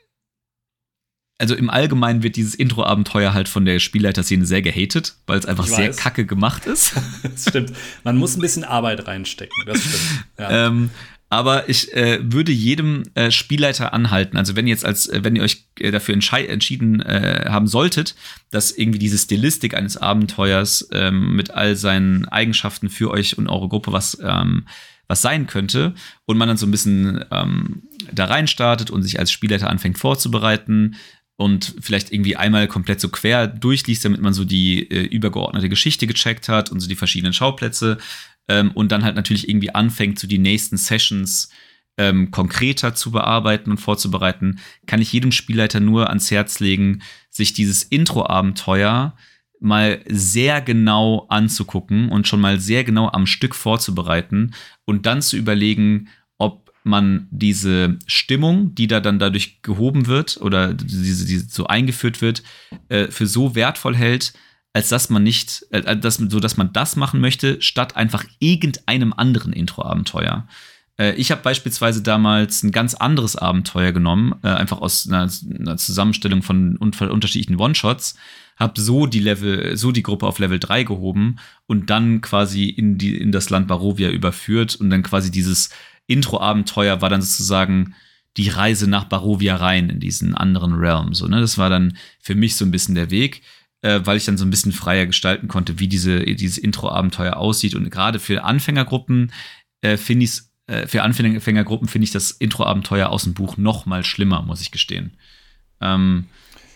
also im Allgemeinen wird dieses Intro-Abenteuer halt von der Spielleiterszene sehr gehatet, weil es einfach sehr kacke gemacht ist. das stimmt. Man muss ein bisschen Arbeit reinstecken, das stimmt. Ja. Ähm, aber ich äh, würde jedem äh, Spielleiter anhalten, also wenn ihr jetzt als, äh, wenn ihr euch äh, dafür entschieden äh, haben solltet, dass irgendwie diese Stilistik eines Abenteuers ähm, mit all seinen Eigenschaften für euch und eure Gruppe was ähm, was sein könnte und man dann so ein bisschen ähm, da rein startet und sich als Spielleiter anfängt vorzubereiten, und vielleicht irgendwie einmal komplett so quer durchliest, damit man so die äh, übergeordnete Geschichte gecheckt hat und so die verschiedenen Schauplätze ähm, und dann halt natürlich irgendwie anfängt, so die nächsten Sessions ähm, konkreter zu bearbeiten und vorzubereiten, kann ich jedem Spielleiter nur ans Herz legen, sich dieses Intro-Abenteuer mal sehr genau anzugucken und schon mal sehr genau am Stück vorzubereiten und dann zu überlegen, man diese Stimmung, die da dann dadurch gehoben wird oder diese, diese so eingeführt wird, äh, für so wertvoll hält, als dass man nicht, äh, dass, so dass man das machen möchte, statt einfach irgendeinem anderen Intro-Abenteuer. Äh, ich habe beispielsweise damals ein ganz anderes Abenteuer genommen, äh, einfach aus einer, einer Zusammenstellung von unterschiedlichen One-Shots, habe so die Level, so die Gruppe auf Level 3 gehoben und dann quasi in, die, in das Land Barovia überführt und dann quasi dieses Intro-Abenteuer war dann sozusagen die Reise nach Barovia rein in diesen anderen Realm. So, ne? Das war dann für mich so ein bisschen der Weg, äh, weil ich dann so ein bisschen freier gestalten konnte, wie diese, dieses Intro-Abenteuer aussieht. Und gerade für Anfängergruppen äh, finde ich es äh, für Anfängergruppen finde ich das Intro-Abenteuer aus dem Buch noch mal schlimmer, muss ich gestehen. Ähm,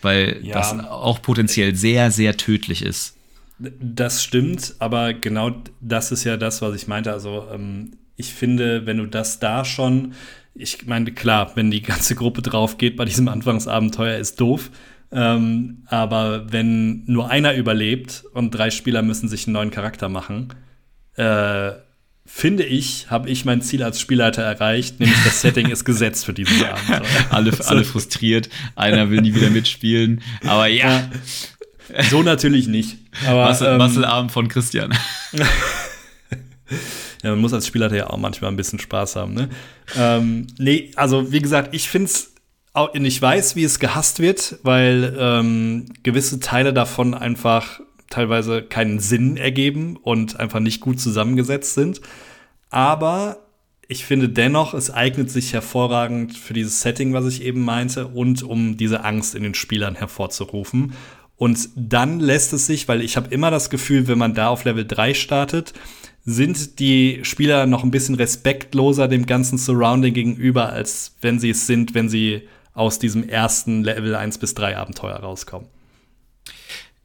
weil ja, das auch potenziell sehr, sehr tödlich ist. Das stimmt, aber genau das ist ja das, was ich meinte. Also ähm, ich finde, wenn du das da schon, ich meine, klar, wenn die ganze Gruppe drauf geht bei diesem Anfangsabenteuer, ist doof. Ähm, aber wenn nur einer überlebt und drei Spieler müssen sich einen neuen Charakter machen, äh, finde ich, habe ich mein Ziel als Spielleiter erreicht, nämlich das Setting ist gesetzt für dieses Abenteuer. alle, alle frustriert, einer will nie wieder mitspielen, aber ja. So natürlich nicht. Aber, Muscle, ähm, Muscle von Christian. ja, man muss als Spielleiter ja auch manchmal ein bisschen Spaß haben. Ne? Ähm, nee, also wie gesagt, ich finde es ich weiß, wie es gehasst wird, weil ähm, gewisse Teile davon einfach teilweise keinen Sinn ergeben und einfach nicht gut zusammengesetzt sind. Aber ich finde dennoch, es eignet sich hervorragend für dieses Setting, was ich eben meinte, und um diese Angst in den Spielern hervorzurufen. Und dann lässt es sich, weil ich habe immer das Gefühl, wenn man da auf Level 3 startet, sind die Spieler noch ein bisschen respektloser dem ganzen Surrounding gegenüber, als wenn sie es sind, wenn sie aus diesem ersten Level 1 bis 3 Abenteuer rauskommen.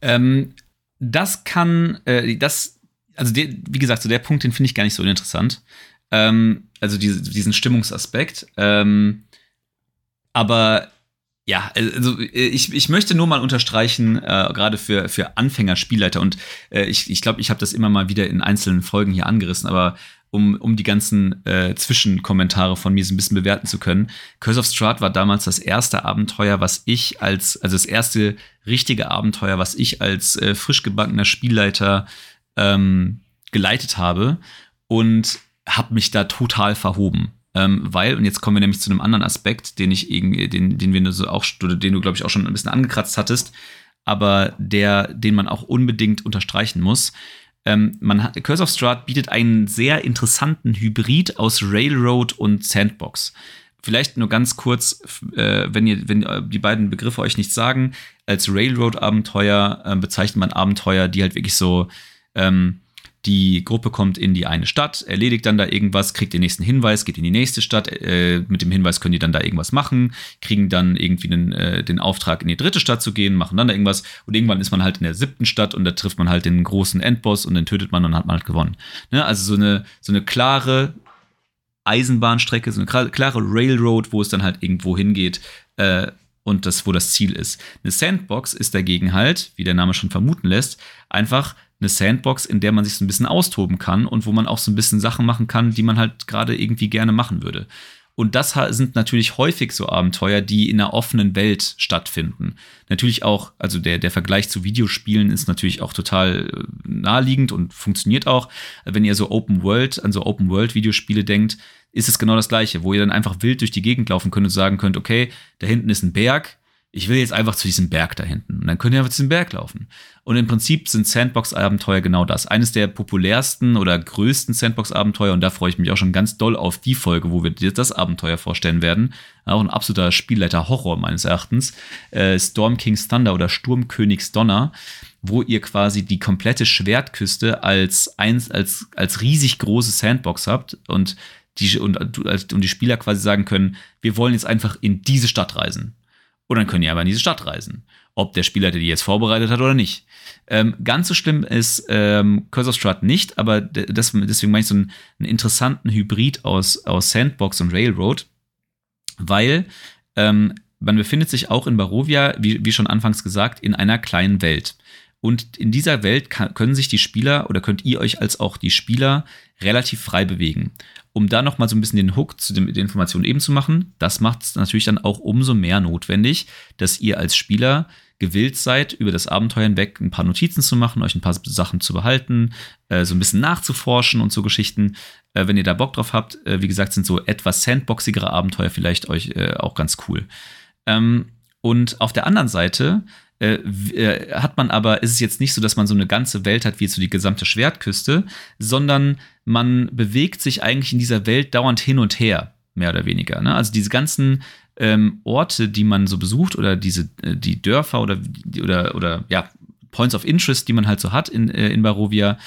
Ähm, das kann, äh, das, also der, wie gesagt, so der Punkt, den finde ich gar nicht so uninteressant. Ähm, also diese, diesen Stimmungsaspekt. Ähm, aber ja, also ich, ich möchte nur mal unterstreichen, äh, gerade für, für Anfänger, Spielleiter, und äh, ich, ich glaube, ich habe das immer mal wieder in einzelnen Folgen hier angerissen, aber um, um die ganzen äh, Zwischenkommentare von mir so ein bisschen bewerten zu können. Curse of Strahd war damals das erste Abenteuer, was ich als, also das erste richtige Abenteuer, was ich als äh, frisch gebackener Spielleiter ähm, geleitet habe und habe mich da total verhoben. Ähm, weil, und jetzt kommen wir nämlich zu einem anderen Aspekt, den ich den, den wir so auch, den du, glaube ich, auch schon ein bisschen angekratzt hattest, aber der, den man auch unbedingt unterstreichen muss. Ähm, man hat, Curse of Strahd bietet einen sehr interessanten Hybrid aus Railroad und Sandbox. Vielleicht nur ganz kurz, äh, wenn ihr, wenn die beiden Begriffe euch nichts sagen, als Railroad-Abenteuer äh, bezeichnet man Abenteuer, die halt wirklich so ähm, die Gruppe kommt in die eine Stadt, erledigt dann da irgendwas, kriegt den nächsten Hinweis, geht in die nächste Stadt. Äh, mit dem Hinweis können die dann da irgendwas machen, kriegen dann irgendwie den, äh, den Auftrag, in die dritte Stadt zu gehen, machen dann da irgendwas. Und irgendwann ist man halt in der siebten Stadt und da trifft man halt den großen Endboss und den tötet man und hat man halt gewonnen. Ne? Also so eine, so eine klare Eisenbahnstrecke, so eine klare Railroad, wo es dann halt irgendwo hingeht. Äh, und das, wo das Ziel ist. Eine Sandbox ist dagegen halt, wie der Name schon vermuten lässt, einfach eine Sandbox, in der man sich so ein bisschen austoben kann und wo man auch so ein bisschen Sachen machen kann, die man halt gerade irgendwie gerne machen würde. Und das sind natürlich häufig so Abenteuer, die in einer offenen Welt stattfinden. Natürlich auch, also der, der Vergleich zu Videospielen ist natürlich auch total äh, naheliegend und funktioniert auch. Wenn ihr so Open World, an so Open World Videospiele denkt, ist es genau das Gleiche, wo ihr dann einfach wild durch die Gegend laufen könnt und sagen könnt, okay, da hinten ist ein Berg, ich will jetzt einfach zu diesem Berg da hinten. Und dann könnt ihr einfach zu diesem Berg laufen. Und im Prinzip sind Sandbox-Abenteuer genau das. Eines der populärsten oder größten Sandbox-Abenteuer, und da freue ich mich auch schon ganz doll auf die Folge, wo wir dir das Abenteuer vorstellen werden. Auch ein absoluter Spielleiter-Horror meines Erachtens. Äh, Storm King's Thunder oder Sturmkönigs Donner, wo ihr quasi die komplette Schwertküste als, eins, als, als riesig große Sandbox habt und die, und, und die Spieler quasi sagen können, wir wollen jetzt einfach in diese Stadt reisen und dann können die aber in diese Stadt reisen. Ob der Spielleiter die jetzt vorbereitet hat oder nicht. Ähm, ganz so schlimm ist ähm, Curse of Strahd nicht, aber das, deswegen meine ich so einen, einen, interessanten Hybrid aus, aus Sandbox und Railroad, weil ähm, man befindet sich auch in Barovia, wie, wie schon anfangs gesagt, in einer kleinen Welt. Und in dieser Welt kann, können sich die Spieler oder könnt ihr euch als auch die Spieler relativ frei bewegen. Um da nochmal so ein bisschen den Hook zu den, Informationen eben zu machen, das macht es natürlich dann auch umso mehr notwendig, dass ihr als Spieler gewillt seid, über das Abenteuer hinweg ein paar Notizen zu machen, euch ein paar Sachen zu behalten, äh, so ein bisschen nachzuforschen und so Geschichten. Äh, wenn ihr da Bock drauf habt, äh, wie gesagt, sind so etwas sandboxigere Abenteuer vielleicht euch äh, auch ganz cool. Ähm, und auf der anderen Seite äh, äh, hat man aber, ist es jetzt nicht so, dass man so eine ganze Welt hat, wie jetzt so die gesamte Schwertküste, sondern man bewegt sich eigentlich in dieser Welt dauernd hin und her, mehr oder weniger. Ne? Also diese ganzen ähm, Orte, die man so besucht oder diese, äh, die Dörfer oder, oder, oder ja, Points of Interest, die man halt so hat in, äh, in Barovia,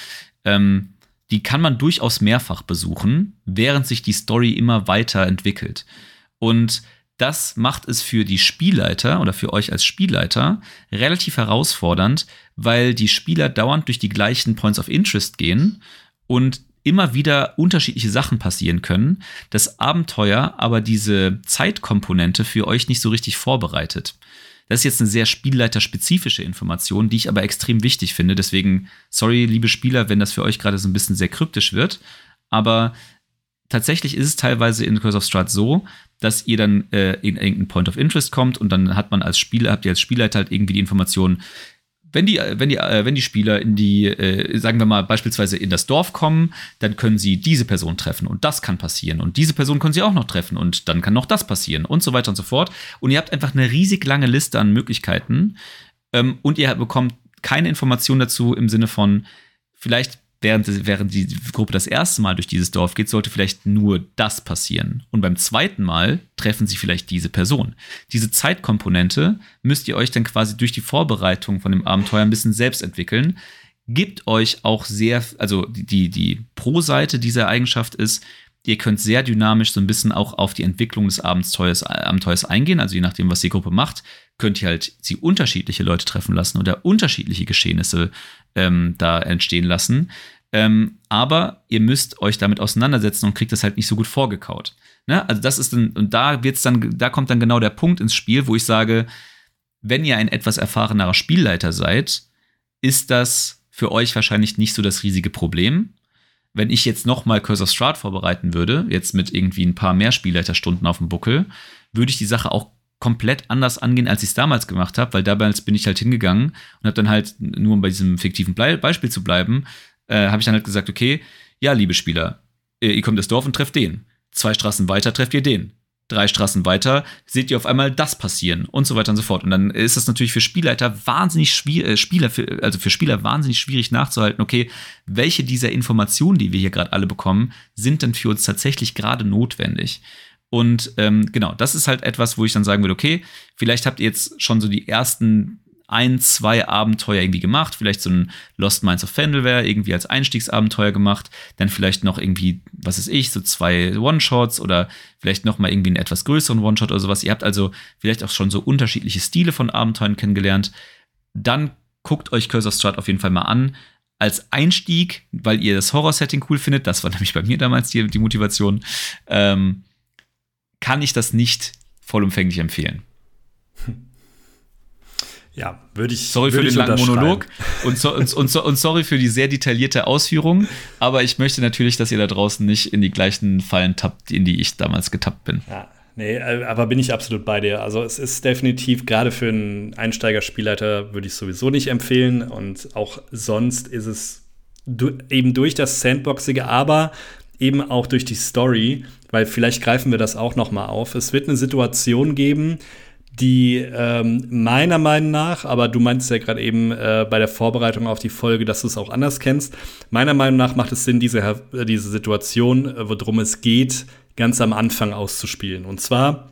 ähm, die kann man durchaus mehrfach besuchen, während sich die Story immer weiter entwickelt. Und das macht es für die Spielleiter oder für euch als Spielleiter relativ herausfordernd, weil die Spieler dauernd durch die gleichen Points of Interest gehen und immer wieder unterschiedliche Sachen passieren können, das Abenteuer aber diese Zeitkomponente für euch nicht so richtig vorbereitet. Das ist jetzt eine sehr spielleiterspezifische Information, die ich aber extrem wichtig finde. Deswegen, sorry, liebe Spieler, wenn das für euch gerade so ein bisschen sehr kryptisch wird. Aber tatsächlich ist es teilweise in Curse of Strahd so, dass ihr dann äh, in irgendeinen Point of Interest kommt und dann hat man als Spieler, habt ihr als Spielleiter halt irgendwie die Information, wenn die, wenn die, äh, wenn die Spieler in die, äh, sagen wir mal, beispielsweise in das Dorf kommen, dann können sie diese Person treffen und das kann passieren und diese Person können sie auch noch treffen und dann kann noch das passieren und so weiter und so fort. Und ihr habt einfach eine riesig lange Liste an Möglichkeiten ähm, und ihr bekommt keine Information dazu im Sinne von, vielleicht während, während die Gruppe das erste Mal durch dieses Dorf geht, sollte vielleicht nur das passieren. Und beim zweiten Mal treffen sie vielleicht diese Person. Diese Zeitkomponente müsst ihr euch dann quasi durch die Vorbereitung von dem Abenteuer ein bisschen selbst entwickeln. Gibt euch auch sehr, also die, die Pro-Seite dieser Eigenschaft ist, ihr könnt sehr dynamisch so ein bisschen auch auf die Entwicklung des Abenteuers, Abenteuers eingehen. Also je nachdem, was die Gruppe macht, könnt ihr halt sie unterschiedliche Leute treffen lassen oder unterschiedliche Geschehnisse ähm, da entstehen lassen. Ähm, aber ihr müsst euch damit auseinandersetzen und kriegt das halt nicht so gut vorgekaut. Ne? Also das ist dann, und da wird's dann, da kommt dann genau der Punkt ins Spiel, wo ich sage, wenn ihr ein etwas erfahrenerer Spielleiter seid, ist das für euch wahrscheinlich nicht so das riesige Problem. Wenn ich jetzt nochmal Curse of vorbereiten würde, jetzt mit irgendwie ein paar mehr Spielleiterstunden auf dem Buckel, würde ich die Sache auch komplett anders angehen, als ich es damals gemacht habe, weil damals bin ich halt hingegangen und habe dann halt, nur um bei diesem fiktiven Beispiel zu bleiben, äh, habe ich dann halt gesagt, okay, ja, liebe Spieler, äh, ihr kommt ins Dorf und trefft den. Zwei Straßen weiter trefft ihr den. Drei Straßen weiter seht ihr auf einmal das passieren und so weiter und so fort. Und dann ist das natürlich für Spielleiter wahnsinnig schwierig, äh, Spieler, für, also für Spieler wahnsinnig schwierig nachzuhalten, okay, welche dieser Informationen, die wir hier gerade alle bekommen, sind denn für uns tatsächlich gerade notwendig? Und ähm, genau, das ist halt etwas, wo ich dann sagen würde, okay, vielleicht habt ihr jetzt schon so die ersten ein, zwei Abenteuer irgendwie gemacht, vielleicht so ein Lost Minds of Fendelware irgendwie als Einstiegsabenteuer gemacht, dann vielleicht noch irgendwie, was ist ich, so zwei One-Shots oder vielleicht noch mal irgendwie einen etwas größeren One-Shot oder sowas. Ihr habt also vielleicht auch schon so unterschiedliche Stile von Abenteuern kennengelernt. Dann guckt euch Cursor Strut auf jeden Fall mal an als Einstieg, weil ihr das Horror-Setting cool findet. Das war nämlich bei mir damals die, die Motivation. Ähm, kann ich das nicht vollumfänglich empfehlen. Ja, würde ich. Sorry würd für den langen Monolog und, so, und, und, und, sorry für die sehr detaillierte Ausführung, aber ich möchte natürlich, dass ihr da draußen nicht in die gleichen Fallen tappt, in die ich damals getappt bin. Ja, nee, äh, aber bin ich absolut bei dir. Also es ist definitiv, gerade für einen Einsteiger-Spielleiter würde ich sowieso nicht empfehlen und auch sonst ist es du, eben durch das Sandboxige, aber eben auch durch die Story weil vielleicht greifen wir das auch noch mal auf. Es wird eine Situation geben, die ähm, meiner Meinung nach, aber du meinst ja gerade eben äh, bei der Vorbereitung auf die Folge, dass du es auch anders kennst. Meiner Meinung nach macht es Sinn, diese, äh, diese Situation, äh, worum es geht, ganz am Anfang auszuspielen. Und zwar,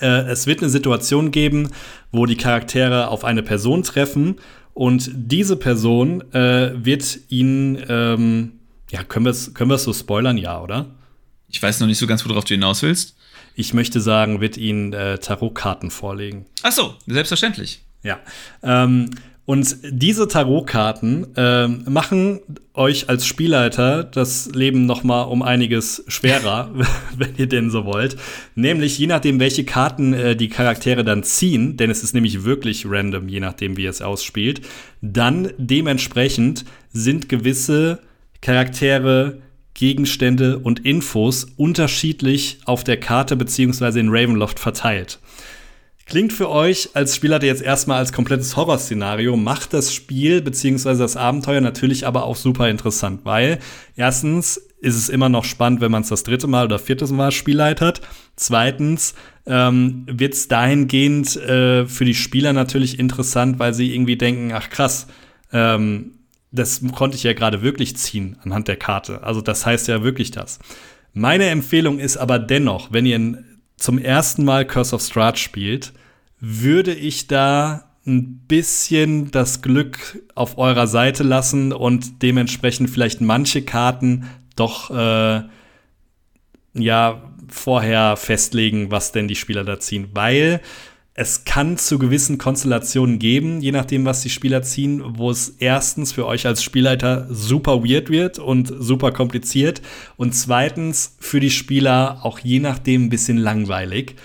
äh, es wird eine Situation geben, wo die Charaktere auf eine Person treffen und diese Person äh, wird ihnen, ähm, ja, können wir es können so spoilern? Ja, oder? Ich weiß noch nicht so ganz, worauf du hinaus willst. Ich möchte sagen, wird Ihnen äh, Tarotkarten vorlegen. Ach so, selbstverständlich. Ja. Ähm, Und diese Tarotkarten äh, machen euch als Spielleiter das Leben noch mal um einiges schwerer, wenn ihr denn so wollt. Nämlich je nachdem, welche Karten äh, die Charaktere dann ziehen, denn es ist nämlich wirklich random, je nachdem, wie es ausspielt, dann dementsprechend sind gewisse Charaktere Gegenstände und Infos unterschiedlich auf der Karte beziehungsweise in Ravenloft verteilt. Klingt für euch als Spieler jetzt erstmal als komplettes Horrorszenario, macht das Spiel beziehungsweise das Abenteuer natürlich aber auch super interessant, weil erstens ist es immer noch spannend, wenn man es das dritte Mal oder vierte Mal spielleitet. Zweitens ähm, wird es dahingehend äh, für die Spieler natürlich interessant, weil sie irgendwie denken, ach krass, ähm, das konnte ich ja gerade wirklich ziehen anhand der Karte. Also das heißt ja wirklich das. Meine Empfehlung ist aber dennoch, wenn ihr zum ersten Mal Curse of Strahd spielt, würde ich da ein bisschen das Glück auf eurer Seite lassen und dementsprechend vielleicht manche Karten doch äh, ja vorher festlegen, was denn die Spieler da ziehen, weil es kann zu gewissen Konstellationen geben, je nachdem, was die Spieler ziehen, wo es erstens für euch als Spielleiter super weird wird und super kompliziert und zweitens für die Spieler auch je nachdem ein bisschen langweilig.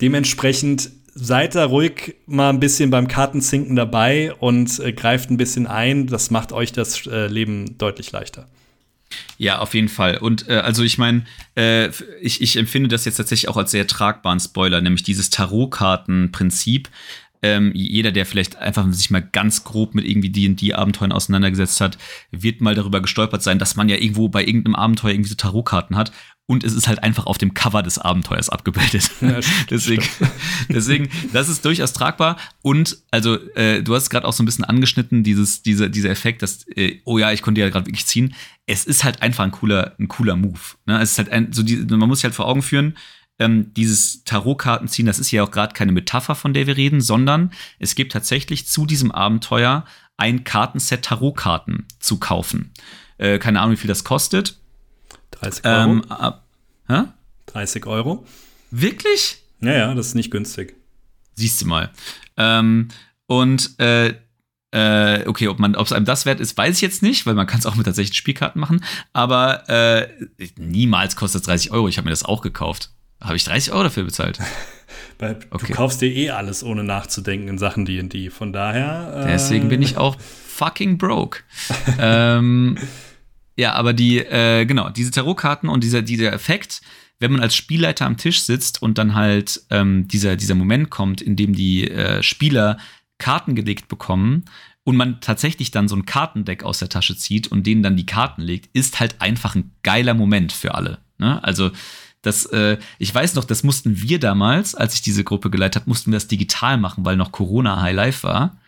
Dementsprechend seid da ruhig mal ein bisschen beim Kartenzinken dabei und äh, greift ein bisschen ein. Das macht euch das äh, Leben deutlich leichter. Ja, auf jeden Fall. Und äh, also ich meine, äh, ich, ich empfinde das jetzt tatsächlich auch als sehr tragbaren Spoiler, nämlich dieses Tarotkartenprinzip. Ähm, jeder, der vielleicht einfach sich mal ganz grob mit irgendwie D&D-Abenteuern auseinandergesetzt hat, wird mal darüber gestolpert sein, dass man ja irgendwo bei irgendeinem Abenteuer irgendwie so Tarotkarten hat und es ist halt einfach auf dem Cover des Abenteuers abgebildet. Ja, deswegen, deswegen, das ist durchaus tragbar. Und also, äh, du hast gerade auch so ein bisschen angeschnitten, dieses, diese, dieser Effekt, dass, äh, oh ja, ich konnte ja gerade wirklich ziehen. Es ist halt einfach ein cooler, ein cooler Move. Ne? Es ist halt ein, so die, man muss sich halt vor Augen führen, ähm, dieses Tarotkarten ziehen, das ist ja auch gerade keine Metapher, von der wir reden, sondern es gibt tatsächlich zu diesem Abenteuer ein Kartenset Tarotkarten zu kaufen. Äh, keine Ahnung, wie viel das kostet 30 Euro. Ähm, ab, hä? 30 Euro. Wirklich? Naja, das ist nicht günstig. Siehst du mal. Ähm, und äh, äh, okay, ob man, ob es einem das wert ist, weiß ich jetzt nicht, weil man kann es auch mit tatsächlichen Spielkarten machen. Aber äh, niemals kostet es 30 Euro. Ich habe mir das auch gekauft. Habe ich 30 Euro dafür bezahlt? Weil okay. du kaufst dir eh alles, ohne nachzudenken in Sachen D&D. Von daher. Äh Deswegen bin ich auch fucking broke. ähm, ja, aber die, äh, genau, diese Tarotkarten und dieser, dieser Effekt, wenn man als Spielleiter am Tisch sitzt und dann halt ähm, dieser, dieser Moment kommt, in dem die äh, Spieler Karten gelegt bekommen und man tatsächlich dann so ein Kartendeck aus der Tasche zieht und denen dann die Karten legt, ist halt einfach ein geiler Moment für alle. Ne? Also das, äh, ich weiß noch, das mussten wir damals, als ich diese Gruppe geleitet habe, mussten wir das digital machen, weil noch Corona High Life war.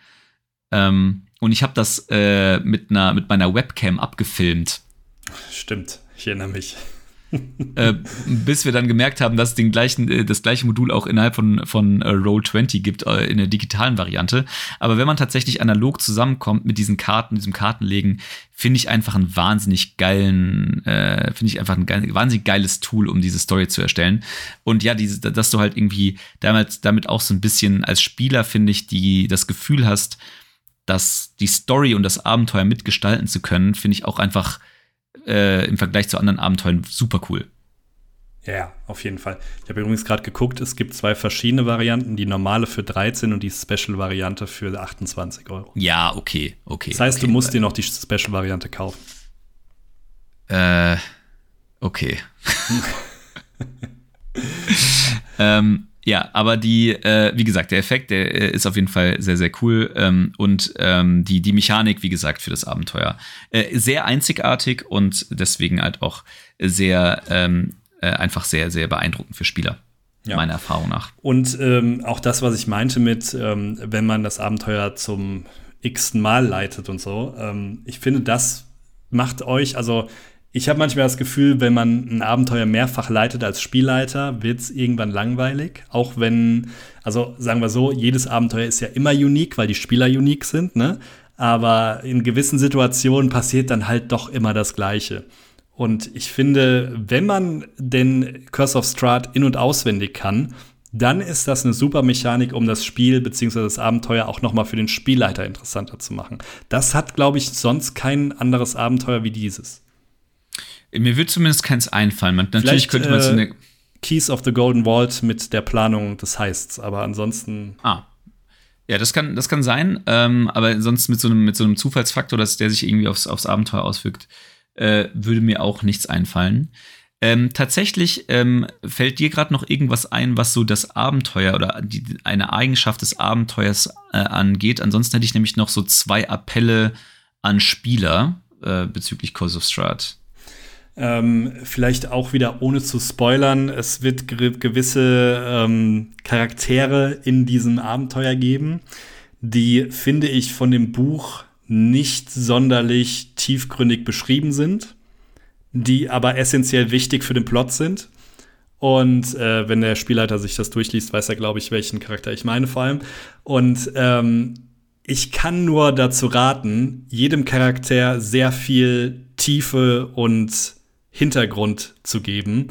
Ähm, und ich habe das äh, mit, einer, mit meiner Webcam abgefilmt. Stimmt, ich erinnere mich. äh, bis wir dann gemerkt haben, dass es den gleichen, äh, das gleiche Modul auch innerhalb von, von äh, Roll20 gibt, äh, in der digitalen Variante. Aber wenn man tatsächlich analog zusammenkommt mit diesen Karten, diesem Kartenlegen, finde ich einfach einen wahnsinnig geilen, äh, finde ich einfach ein geil, wahnsinnig geiles Tool, um diese Story zu erstellen. Und ja, diese, dass du halt irgendwie damit, damit auch so ein bisschen als Spieler, finde ich, die das Gefühl hast, dass die Story und das Abenteuer mitgestalten zu können, finde ich auch einfach äh, im Vergleich zu anderen Abenteuern super cool. Ja, auf jeden Fall. Ich habe übrigens gerade geguckt, es gibt zwei verschiedene Varianten, die normale für 13 und die Special-Variante für 28 Euro. Ja, okay, okay. Das heißt, okay. du musst dir noch die Special-Variante kaufen. Äh, okay. ähm, ja, aber die, äh, wie gesagt, der Effekt, der äh, ist auf jeden Fall sehr, sehr cool. Ähm, und ähm, die, die Mechanik, wie gesagt, für das Abenteuer. Äh, sehr einzigartig und deswegen halt auch sehr, ähm, äh, einfach sehr, sehr beeindruckend für Spieler. Ja. Meiner Erfahrung nach. Und ähm, auch das, was ich meinte mit, ähm, wenn man das Abenteuer zum x-ten Mal leitet und so. Ähm, ich finde, das macht euch, also ich habe manchmal das Gefühl, wenn man ein Abenteuer mehrfach leitet als Spielleiter, wird es irgendwann langweilig. Auch wenn, also sagen wir so, jedes Abenteuer ist ja immer unique, weil die Spieler unique sind, ne? Aber in gewissen Situationen passiert dann halt doch immer das Gleiche. Und ich finde, wenn man den Curse of Strahd in- und auswendig kann, dann ist das eine super Mechanik, um das Spiel bzw. das Abenteuer auch noch mal für den Spielleiter interessanter zu machen. Das hat, glaube ich, sonst kein anderes Abenteuer wie dieses. Mir wird zumindest keins einfallen. Man, natürlich Vielleicht, könnte man so eine äh, Keys of the Golden Vault mit der Planung des Heists, aber ansonsten. Ah. Ja, das kann, das kann sein, ähm, aber sonst mit so einem, mit so einem Zufallsfaktor, dass der sich irgendwie aufs, aufs Abenteuer auswirkt, äh, würde mir auch nichts einfallen. Ähm, tatsächlich ähm, fällt dir gerade noch irgendwas ein, was so das Abenteuer oder die, eine Eigenschaft des Abenteuers äh, angeht. Ansonsten hätte ich nämlich noch so zwei Appelle an Spieler äh, bezüglich Cause of Strat. Ähm, vielleicht auch wieder ohne zu spoilern, es wird gewisse ähm, Charaktere in diesem Abenteuer geben, die, finde ich, von dem Buch nicht sonderlich tiefgründig beschrieben sind, die aber essentiell wichtig für den Plot sind. Und äh, wenn der Spielleiter sich das durchliest, weiß er, glaube ich, welchen Charakter ich meine vor allem. Und ähm, ich kann nur dazu raten, jedem Charakter sehr viel Tiefe und Hintergrund zu geben,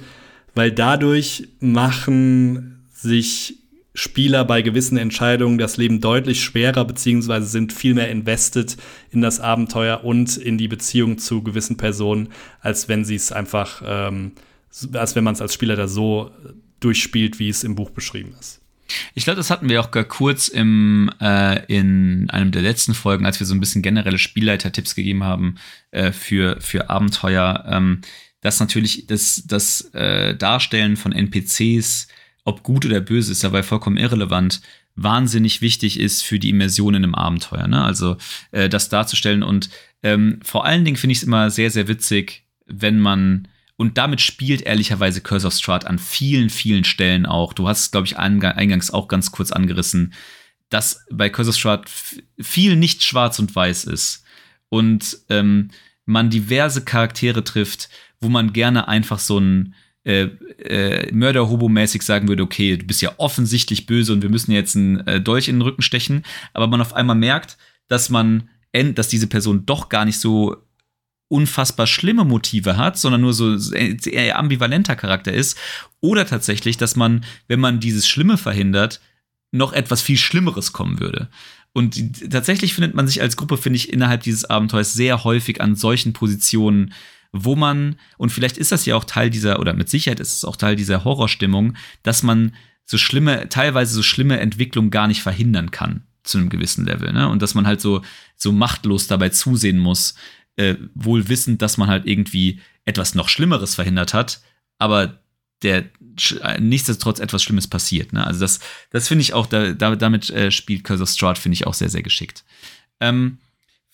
weil dadurch machen sich Spieler bei gewissen Entscheidungen das Leben deutlich schwerer, beziehungsweise sind viel mehr invested in das Abenteuer und in die Beziehung zu gewissen Personen, als wenn sie es einfach, ähm, als wenn man es als Spieler da so durchspielt, wie es im Buch beschrieben ist. Ich glaube, das hatten wir auch gar kurz im, äh, in einem der letzten Folgen, als wir so ein bisschen generelle Spielleiter-Tipps gegeben haben äh, für, für Abenteuer. Ähm, dass natürlich das, das äh, Darstellen von NPCs, ob gut oder böse, ist dabei vollkommen irrelevant, wahnsinnig wichtig ist für die Immersion in einem Abenteuer. Ne? Also äh, das darzustellen und ähm, vor allen Dingen finde ich es immer sehr, sehr witzig, wenn man und damit spielt ehrlicherweise Curse of Strahd an vielen, vielen Stellen auch. Du hast es, glaube ich, eingangs auch ganz kurz angerissen, dass bei Curse of Strahd viel nicht schwarz und weiß ist. Und ähm, man diverse Charaktere trifft, wo man gerne einfach so ein äh, äh, Mörder-Hobo-mäßig sagen würde, okay, du bist ja offensichtlich böse und wir müssen jetzt einen äh, Dolch in den Rücken stechen, aber man auf einmal merkt, dass man, dass diese Person doch gar nicht so unfassbar schlimme Motive hat, sondern nur so eher ambivalenter Charakter ist. Oder tatsächlich, dass man, wenn man dieses Schlimme verhindert, noch etwas viel Schlimmeres kommen würde. Und tatsächlich findet man sich als Gruppe, finde ich, innerhalb dieses Abenteuers sehr häufig an solchen Positionen, wo man, und vielleicht ist das ja auch Teil dieser, oder mit Sicherheit ist es auch Teil dieser Horrorstimmung, dass man so schlimme, teilweise so schlimme Entwicklungen gar nicht verhindern kann zu einem gewissen Level, ne? Und dass man halt so, so machtlos dabei zusehen muss, äh, wohl wissend, dass man halt irgendwie etwas noch Schlimmeres verhindert hat, aber der nichtsdestotrotz etwas Schlimmes passiert. Ne? Also das, das finde ich auch, da, damit äh, spielt Curse of Strahd, finde ich auch sehr, sehr geschickt. Ähm,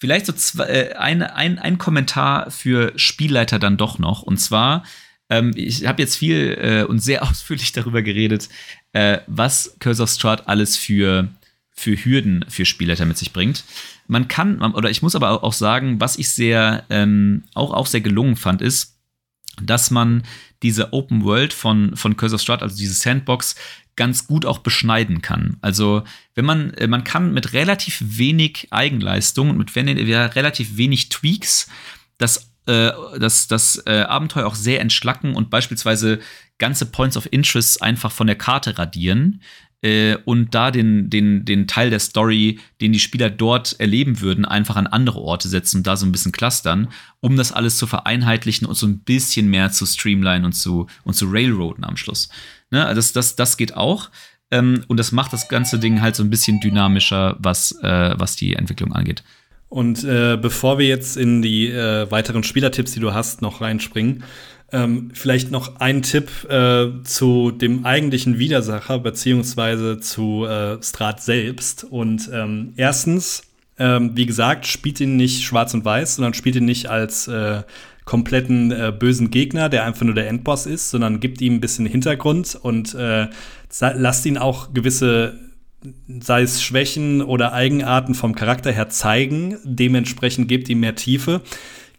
Vielleicht so zwei, äh, ein, ein, ein Kommentar für Spielleiter dann doch noch. Und zwar, ähm, ich habe jetzt viel äh, und sehr ausführlich darüber geredet, äh, was of Strahd alles für, für Hürden für Spielleiter mit sich bringt. Man kann, oder ich muss aber auch sagen, was ich sehr, ähm, auch, auch sehr gelungen fand, ist, dass man diese Open World von, von of Strahd, also diese Sandbox, ganz gut auch beschneiden kann. Also wenn man, äh, man kann mit relativ wenig Eigenleistung und mit relativ wenig Tweaks das, äh, das, das äh, Abenteuer auch sehr entschlacken und beispielsweise ganze Points of Interest einfach von der Karte radieren äh, und da den, den, den Teil der Story, den die Spieler dort erleben würden, einfach an andere Orte setzen und da so ein bisschen clustern, um das alles zu vereinheitlichen und so ein bisschen mehr zu streamline und zu, und zu railroaden am Schluss. Ne? Das, das, das geht auch. Ähm, und das macht das ganze Ding halt so ein bisschen dynamischer, was, äh, was die Entwicklung angeht. Und äh, bevor wir jetzt in die äh, weiteren Spielertipps, die du hast, noch reinspringen, ähm, vielleicht noch ein Tipp äh, zu dem eigentlichen Widersacher, beziehungsweise zu äh, Strat selbst. Und ähm, erstens, ähm, wie gesagt, spielt ihn nicht schwarz und weiß, sondern spielt ihn nicht als äh, kompletten äh, bösen Gegner, der einfach nur der Endboss ist, sondern gibt ihm ein bisschen Hintergrund und äh, lasst ihn auch gewisse, sei es Schwächen oder Eigenarten vom Charakter her zeigen. Dementsprechend gebt ihm mehr Tiefe.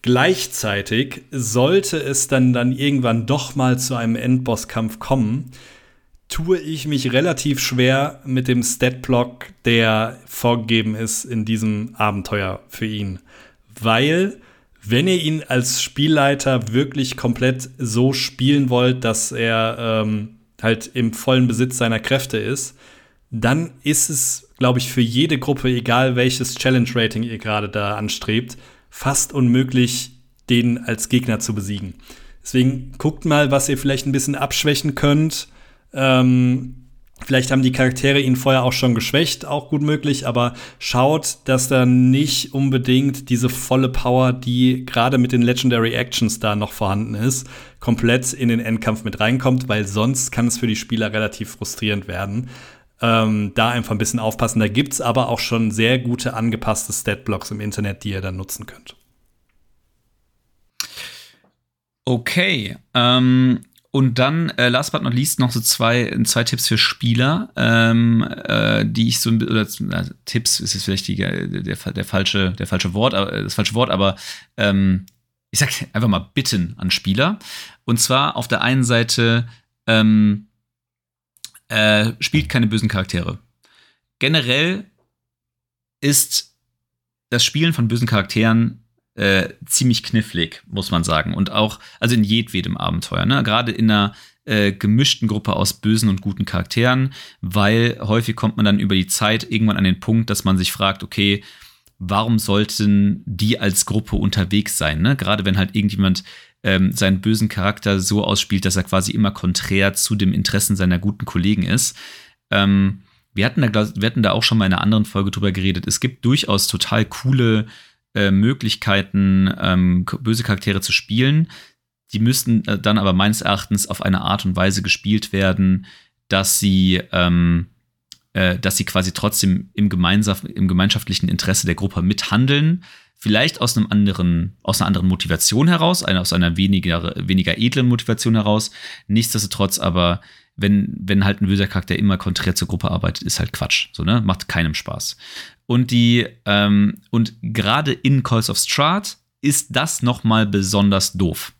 Gleichzeitig sollte es dann, dann irgendwann doch mal zu einem Endbosskampf kommen, tue ich mich relativ schwer mit dem Statblock, der vorgegeben ist in diesem Abenteuer für ihn. Weil wenn ihr ihn als Spielleiter wirklich komplett so spielen wollt, dass er ähm, halt im vollen Besitz seiner Kräfte ist, dann ist es, glaube ich, für jede Gruppe, egal welches Challenge-Rating ihr gerade da anstrebt, fast unmöglich, den als Gegner zu besiegen. Deswegen guckt mal, was ihr vielleicht ein bisschen abschwächen könnt. Ähm, Vielleicht haben die Charaktere ihn vorher auch schon geschwächt, auch gut möglich, aber schaut, dass da nicht unbedingt diese volle Power, die gerade mit den Legendary Actions da noch vorhanden ist, komplett in den Endkampf mit reinkommt, weil sonst kann es für die Spieler relativ frustrierend werden. Ähm, da einfach ein bisschen aufpassen. Da gibt es aber auch schon sehr gute angepasste Statblocks im Internet, die ihr dann nutzen könnt. Okay, ähm, und dann, äh, last but not least, noch so zwei, zwei Tipps für Spieler, ähm, äh, die ich so, oder äh, Tipps ist jetzt vielleicht die, der, der, falsche, der falsche Wort, äh, das falsche Wort, aber ähm, ich sag einfach mal Bitten an Spieler. Und zwar auf der einen Seite ähm, äh, spielt keine bösen Charaktere. Generell ist das Spielen von bösen Charakteren äh, ziemlich knifflig, muss man sagen. Und auch, also in jedwedem Abenteuer, ne? Gerade in einer äh, gemischten Gruppe aus bösen und guten Charakteren, weil häufig kommt man dann über die Zeit irgendwann an den Punkt, dass man sich fragt, okay, warum sollten die als Gruppe unterwegs sein? Ne? Gerade wenn halt irgendjemand ähm, seinen bösen Charakter so ausspielt, dass er quasi immer konträr zu dem Interessen seiner guten Kollegen ist. Ähm, wir hatten, da, wir hatten da auch schon mal in einer anderen Folge drüber geredet. Es gibt durchaus total coole äh, Möglichkeiten, ähm, böse Charaktere zu spielen. Die müssten äh, dann aber meines Erachtens auf eine Art und Weise gespielt werden, dass sie, ähm, äh, dass sie quasi trotzdem im, im gemeinschaftlichen Interesse der Gruppe mithandeln. Vielleicht aus einem anderen, aus einer anderen Motivation heraus, eine, aus einer weniger, weniger edlen Motivation heraus. Nichtsdestotrotz aber wenn, wenn halt ein böser Charakter immer konträr zur Gruppe arbeitet, ist halt Quatsch. So, ne? Macht keinem Spaß. Und die, ähm, und gerade in Calls of Strahd ist das nochmal besonders doof.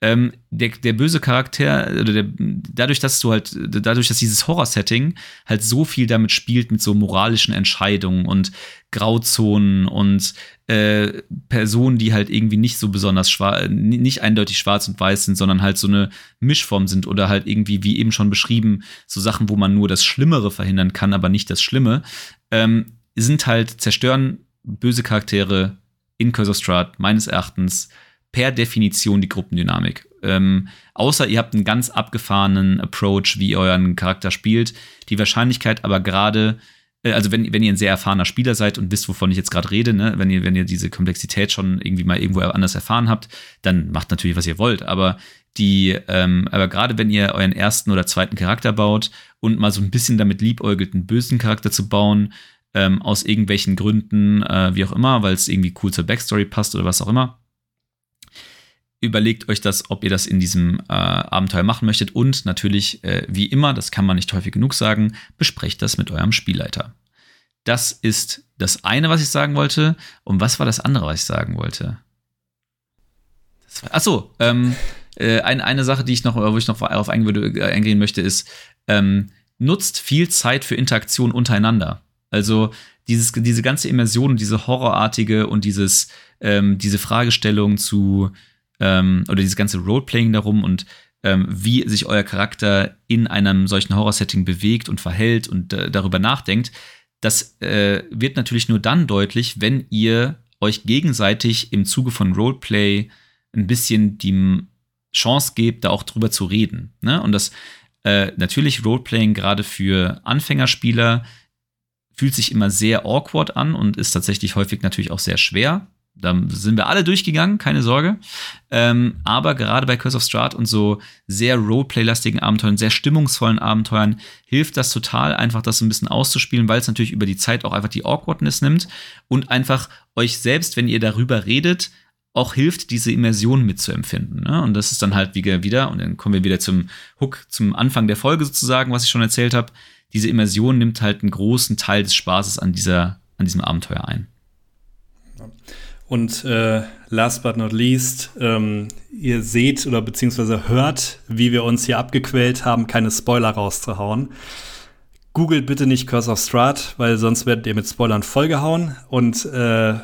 Ähm, der, der böse Charakter, oder der, dadurch, dass du halt, dadurch, dass dieses Horror-Setting halt so viel damit spielt, mit so moralischen Entscheidungen und Grauzonen und äh, Personen, die halt irgendwie nicht so besonders schwarz, nicht eindeutig schwarz und weiß sind, sondern halt so eine Mischform sind oder halt irgendwie, wie eben schon beschrieben, so Sachen, wo man nur das Schlimmere verhindern kann, aber nicht das Schlimme, ähm, sind halt, zerstören böse Charaktere in Curse of Strahd meines Erachtens per Definition die Gruppendynamik. Ähm, außer ihr habt einen ganz abgefahrenen Approach, wie ihr euren Charakter spielt. Die Wahrscheinlichkeit aber gerade, äh, also wenn, wenn ihr ein sehr erfahrener Spieler seid und wisst, wovon ich jetzt gerade rede, ne? wenn, ihr, wenn ihr diese Komplexität schon irgendwie mal irgendwo anders erfahren habt, dann macht natürlich, was ihr wollt. Aber die, ähm, aber gerade wenn ihr euren ersten oder zweiten Charakter baut und mal so ein bisschen damit liebäugelt, einen bösen Charakter zu bauen, ähm, aus irgendwelchen Gründen, äh, wie auch immer, weil es irgendwie cool zur Backstory passt oder was auch immer, überlegt euch das, ob ihr das in diesem äh, Abenteuer machen möchtet und natürlich, äh, wie immer, das kann man nicht häufig genug sagen, besprecht das mit eurem Spielleiter. Das ist das eine, was ich sagen wollte. Und was war das andere, was ich sagen wollte? achso, ähm, äh, eine, eine Sache, die ich noch, wo ich noch darauf eingehen, würde, äh, eingehen möchte, ist, ähm, nutzt viel Zeit für Interaktion untereinander. Also dieses, diese ganze Immersion, diese horrorartige und dieses, ähm, diese Fragestellung zu, ähm, oder dieses ganze Roleplaying darum und ähm, wie sich euer Charakter in einem solchen Horror-Setting bewegt und verhält und äh, darüber nachdenkt, das äh, wird natürlich nur dann deutlich, wenn ihr euch gegenseitig im Zuge von Roleplay ein bisschen die Chance gebt, da auch drüber zu reden. Ne? Und das äh, natürlich Roleplaying gerade für Anfängerspieler fühlt sich immer sehr awkward an und ist tatsächlich häufig natürlich auch sehr schwer. Da sind wir alle durchgegangen, keine Sorge. Ähm, aber gerade bei Curse of Strahd und so sehr Roleplay-lastigen Abenteuern, sehr stimmungsvollen Abenteuern, hilft das total, einfach das ein bisschen auszuspielen, weil es natürlich über die Zeit auch einfach die Awkwardness nimmt und einfach euch selbst, wenn ihr darüber redet, auch hilft, diese Immersion mitzuempfinden. Ne? Und das ist dann halt wieder, und dann kommen wir wieder zum Hook, zum Anfang der Folge sozusagen, was ich schon erzählt habe diese Immersion nimmt halt einen großen Teil des Spaßes an, dieser, an diesem Abenteuer ein. Und äh, last but not least, ähm, ihr seht oder beziehungsweise hört, wie wir uns hier abgequält haben, keine Spoiler rauszuhauen. Googelt bitte nicht Curse of Strahd, weil sonst werdet ihr mit Spoilern vollgehauen. Und äh,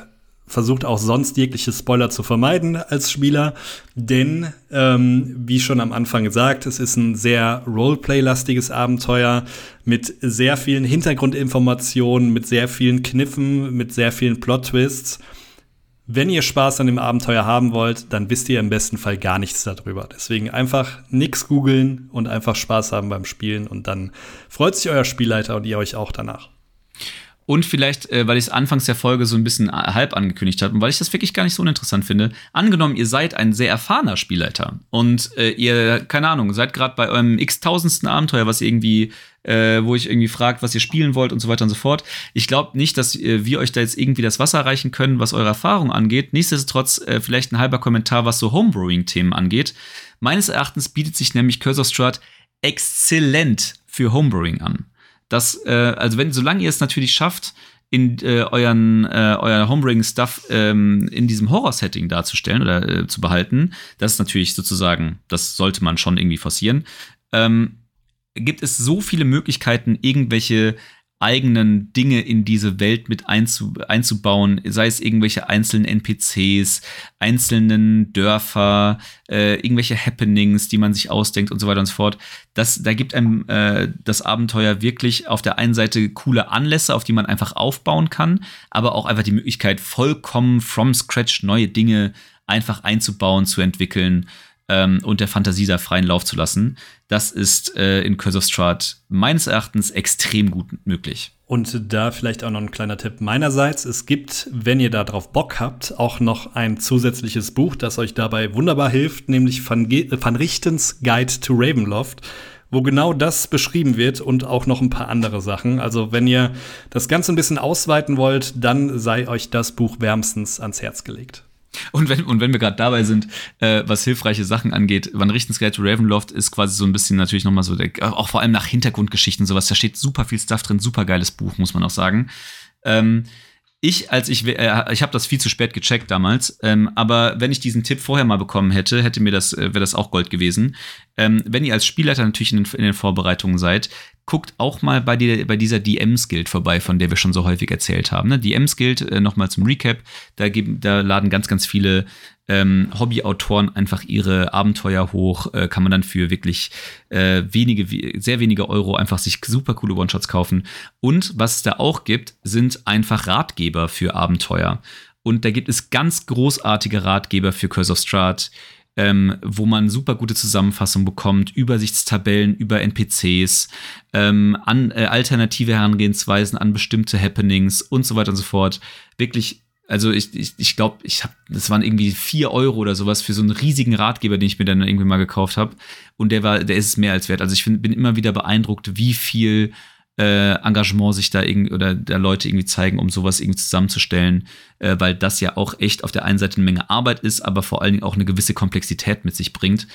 versucht auch sonst jegliche Spoiler zu vermeiden als Spieler, denn ähm, wie schon am Anfang gesagt, es ist ein sehr Roleplay-lastiges Abenteuer mit sehr vielen Hintergrundinformationen, mit sehr vielen Kniffen, mit sehr vielen Plot-Twists. Wenn ihr Spaß an dem Abenteuer haben wollt, dann wisst ihr im besten Fall gar nichts darüber. Deswegen einfach nichts googeln und einfach Spaß haben beim Spielen und dann freut sich euer Spielleiter und ihr euch auch danach. Und vielleicht, äh, weil ich es anfangs der Folge so ein bisschen äh, halb angekündigt habe und weil ich das wirklich gar nicht so uninteressant finde, angenommen, ihr seid ein sehr erfahrener Spielleiter und äh, ihr, keine Ahnung, seid gerade bei eurem x-tausendsten Abenteuer, was irgendwie, äh, wo ich irgendwie fragt, was ihr spielen wollt und so weiter und so fort. Ich glaube nicht, dass äh, wir euch da jetzt irgendwie das Wasser reichen können, was eure Erfahrung angeht. Nichtsdestotrotz äh, vielleicht ein halber Kommentar, was so Homebrewing-Themen angeht. Meines Erachtens bietet sich nämlich Cursor Strat exzellent für Homebrewing an dass, äh, also wenn, solange ihr es natürlich schafft, in äh, euren äh, euer Homebrewing-Stuff ähm, in diesem Horror-Setting darzustellen oder äh, zu behalten, das ist natürlich sozusagen, das sollte man schon irgendwie forcieren, ähm, gibt es so viele Möglichkeiten, irgendwelche eigenen Dinge in diese Welt mit einzu, einzubauen, sei es irgendwelche einzelnen NPCs, einzelnen Dörfer, äh, irgendwelche Happenings, die man sich ausdenkt und so weiter und so fort. Das, da gibt einem äh, das Abenteuer wirklich auf der einen Seite coole Anlässe, auf die man einfach aufbauen kann, aber auch einfach die Möglichkeit, vollkommen from scratch neue Dinge einfach einzubauen, zu entwickeln ähm, und der Fantasie da freien Lauf zu lassen. Das ist äh, in Curse of Strahd meines Erachtens extrem gut möglich. Und da vielleicht auch noch ein kleiner Tipp meinerseits. Es gibt, wenn ihr darauf Bock habt, auch noch ein zusätzliches Buch, das euch dabei wunderbar hilft, nämlich Van, Ge Van Richtens Guide to Ravenloft wo genau das beschrieben wird und auch noch ein paar andere Sachen. Also wenn ihr das Ganze ein bisschen ausweiten wollt, dann sei euch das Buch wärmstens ans Herz gelegt. Und wenn, und wenn wir gerade dabei sind, äh, was hilfreiche Sachen angeht, Van Richtens Guide to Ravenloft ist quasi so ein bisschen natürlich nochmal so, der, auch vor allem nach Hintergrundgeschichten und sowas, da steht super viel Stuff drin, super geiles Buch, muss man auch sagen. Ähm, ich, als ich, äh, ich habe das viel zu spät gecheckt damals, ähm, aber wenn ich diesen Tipp vorher mal bekommen hätte, hätte mir das, äh, wäre das auch Gold gewesen. Ähm, wenn ihr als Spielleiter natürlich in in den Vorbereitungen seid, guckt auch mal bei, die, bei dieser DMs-Guild vorbei, von der wir schon so häufig erzählt haben. Ne? DMs-Guild, äh, nochmal zum Recap, da, da laden ganz, ganz viele ähm, Hobbyautoren einfach ihre Abenteuer hoch, äh, kann man dann für wirklich äh, wenige, sehr wenige Euro einfach sich super coole One-Shots kaufen. Und was es da auch gibt, sind einfach Ratgeber für Abenteuer. Und da gibt es ganz großartige Ratgeber für Curse of Strahd, ähm, wo man super gute Zusammenfassungen bekommt, Übersichtstabellen über NPCs, ähm, an äh, alternative Herangehensweisen an bestimmte Happenings und so weiter und so fort. Wirklich also ich, ich, ich glaube, ich habe, das waren irgendwie vier Euro oder sowas für so einen riesigen Ratgeber, den ich mir dann irgendwie mal gekauft habe. Und der war, der ist es mehr als wert. Also ich find, bin immer wieder beeindruckt, wie viel äh, Engagement sich da irgendwie oder da Leute irgendwie zeigen, um sowas irgendwie zusammenzustellen, äh, weil das ja auch echt auf der einen Seite eine Menge Arbeit ist, aber vor allen Dingen auch eine gewisse Komplexität mit sich bringt.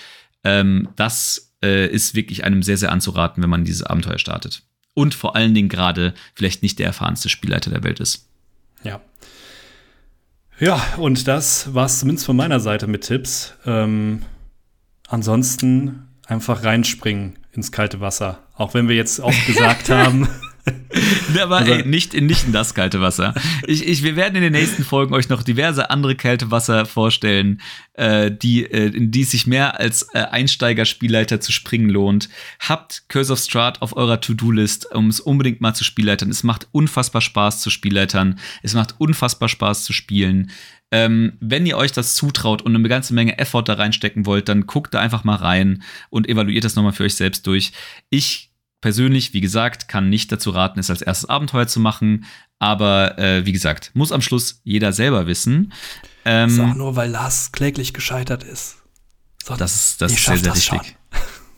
Ähm, das äh, ist wirklich einem sehr, sehr anzuraten, wenn man dieses Abenteuer startet. Und vor allen Dingen gerade vielleicht nicht der erfahrenste Spielleiter der Welt ist. Ja. Ja, und das war es zumindest von meiner Seite mit Tipps. Ähm, ansonsten einfach reinspringen ins kalte Wasser. Auch wenn wir jetzt oft gesagt haben. Aber also, ey, nicht, in, nicht in das kalte Wasser. Ich, ich, wir werden in den nächsten Folgen euch noch diverse andere kalte Wasser vorstellen, äh, die, äh, in die es sich mehr als äh, Einsteiger-Spielleiter zu springen lohnt. Habt Curse of Strahd auf eurer To-Do-List, um es unbedingt mal zu Spielleitern. Es macht unfassbar Spaß zu Spielleitern. Es macht unfassbar Spaß zu spielen. Ähm, wenn ihr euch das zutraut und eine ganze Menge Effort da reinstecken wollt, dann guckt da einfach mal rein und evaluiert das nochmal für euch selbst durch. Ich persönlich, wie gesagt, kann nicht dazu raten, es als erstes Abenteuer zu machen. Aber äh, wie gesagt, muss am Schluss jeder selber wissen. Ähm, ist auch nur, weil Lars kläglich gescheitert ist. So, das ist, das ist sehr, sehr richtig.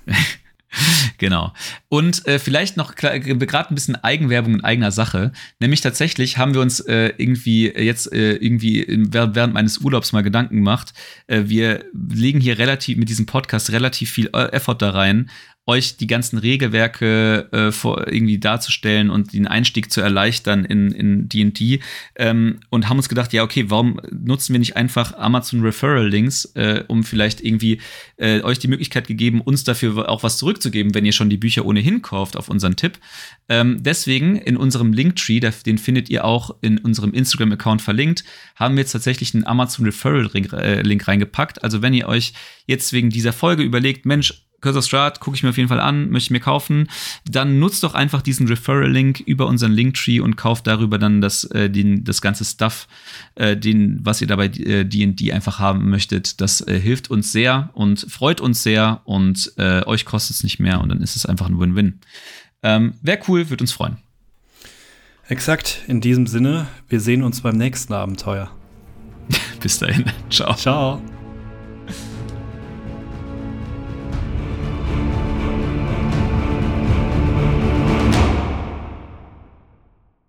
genau. Und äh, vielleicht noch gerade ein bisschen Eigenwerbung in eigener Sache. Nämlich tatsächlich haben wir uns äh, irgendwie jetzt äh, irgendwie während meines Urlaubs mal Gedanken gemacht. Äh, wir legen hier relativ mit diesem Podcast relativ viel äh, Effort da rein, euch die ganzen Regelwerke äh, vor, irgendwie darzustellen und den Einstieg zu erleichtern in D&D ähm, und haben uns gedacht, ja, okay, warum nutzen wir nicht einfach Amazon Referral Links, äh, um vielleicht irgendwie äh, euch die Möglichkeit gegeben, uns dafür auch was zurückzugeben, wenn ihr schon die Bücher ohnehin kauft auf unseren Tipp. Ähm, deswegen in unserem Linktree, den findet ihr auch in unserem Instagram-Account verlinkt, haben wir jetzt tatsächlich einen Amazon Referral-Link äh, reingepackt. Also wenn ihr euch jetzt wegen dieser Folge überlegt, Mensch, Curse of Strahd gucke ich mir auf jeden Fall an, möchte ich mir kaufen, dann nutzt doch einfach diesen Referral-Link über unseren Linktree und kauft darüber dann das, äh, den, das ganze Stuff, äh, den, was ihr dabei D&D äh, einfach haben möchtet. Das äh, hilft uns sehr und freut uns sehr und äh, euch kostet es nicht mehr und dann ist es einfach ein Win-Win. Ähm, Wäre cool, würde uns freuen. Exakt, in diesem Sinne, wir sehen uns beim nächsten Abenteuer. Bis dahin, ciao. Ciao.